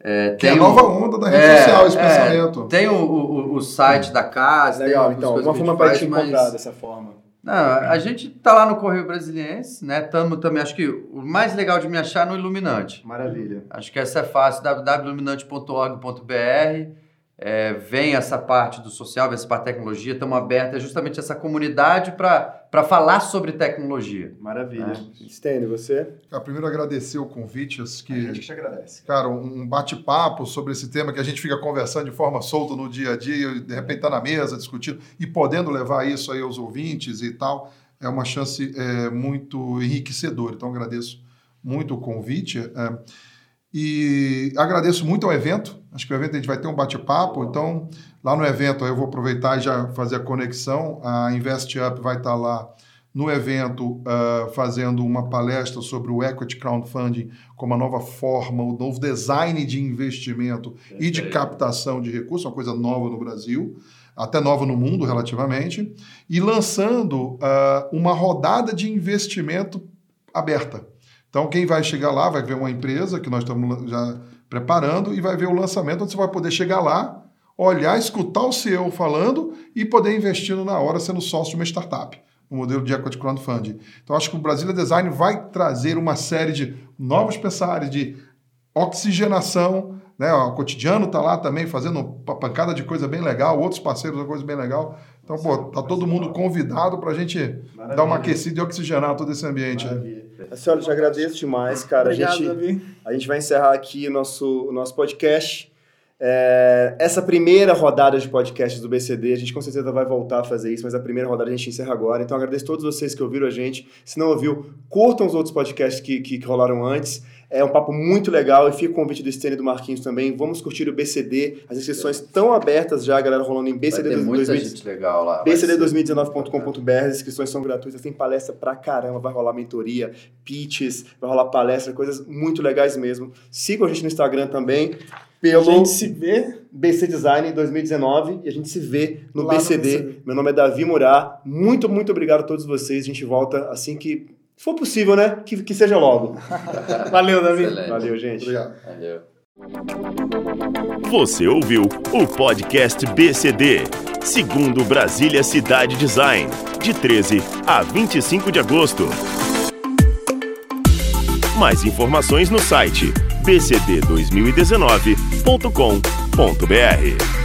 É, Que é a tem nova onda da rede é, social, esse é, pensamento. Tem o, o, o site da casa. tem Legal, então. Uma forma para te mas- encontrar dessa forma. Não, a gente tá lá no Correio Brasiliense, né? Tamo também, acho que o mais legal de me achar é no Iluminante. Maravilha. Acho que essa é fácil, www.iluminante.org.br. É, vem essa parte do social, vem essa parte da tecnologia, estamos abertos, é justamente essa comunidade para falar sobre tecnologia. Maravilha. Stênio, você? Cara, primeiro agradecer o convite, acho A gente que, que te agradece. cara, um bate-papo sobre esse tema que a gente fica conversando de forma solta no dia a dia, de repente tá na mesa discutindo e podendo levar isso aí aos ouvintes e tal, é uma chance é, muito enriquecedora. Então agradeço muito o convite. é, e agradeço muito ao evento. Acho que o evento a gente vai ter um bate-papo. Então, lá no evento, eu vou aproveitar e já fazer a conexão. A Invest Up vai estar lá no evento ah, fazendo uma palestra sobre o Equity Crowdfunding como a nova forma, o novo design de investimento e de captação de recursos, uma coisa nova no Brasil, até nova no mundo relativamente, e lançando ah, uma rodada de investimento aberta. Então, quem vai chegar lá vai ver uma empresa que nós estamos já preparando e vai ver o lançamento, onde você vai poder chegar lá, olhar, escutar o CEO falando e poder investir na hora sendo sócio de uma startup, o modelo de equity crowdfunding. Então, acho que o Brasília Design vai trazer uma série de novos pensares, de oxigenação, né? O cotidiano está lá também fazendo uma pancada de coisa bem legal, outros parceiros, uma coisa bem legal. Então, pô, tá todo mundo convidado para a gente dar uma aquecida e oxigenar todo esse ambiente. Maravilha. A senhora, eu te agradeço demais, cara. Obrigado, a, gente, Davi. a gente vai encerrar aqui o nosso, o nosso podcast. É, essa primeira rodada de podcasts do BCD, a gente com certeza vai voltar a fazer isso, mas a primeira rodada a gente encerra agora. Então agradeço a todos vocês que ouviram a gente. Se não ouviu, curtam os outros podcasts que, que, que rolaram antes. É um papo muito legal e fica o convite do Stênio e do Marquinhos também. Vamos curtir o BCD. As inscrições estão abertas já, galera, rolando em Vai BCD ter muita 2020. gente legal lá. vai ser- bcd2019.com.br, as inscrições são gratuitas, tem palestra pra caramba, vai rolar mentoria, pitches, vai rolar palestra, coisas muito legais mesmo. Sigam a gente no Instagram também, A pelo gente se vê. BC Design 2019 e a gente se vê no Lá no BCD. BCD. Meu nome é Davi Murá. Muito, muito obrigado a todos vocês. A gente volta assim que for possível, né? Que, que seja logo. Valeu, Davi. Excelente. Valeu, gente. Obrigado. Valeu. Você ouviu o podcast BCD, segundo Brasília Cidade Design, de 13 a 25 de agosto. Mais informações no site bcd2019.com.br.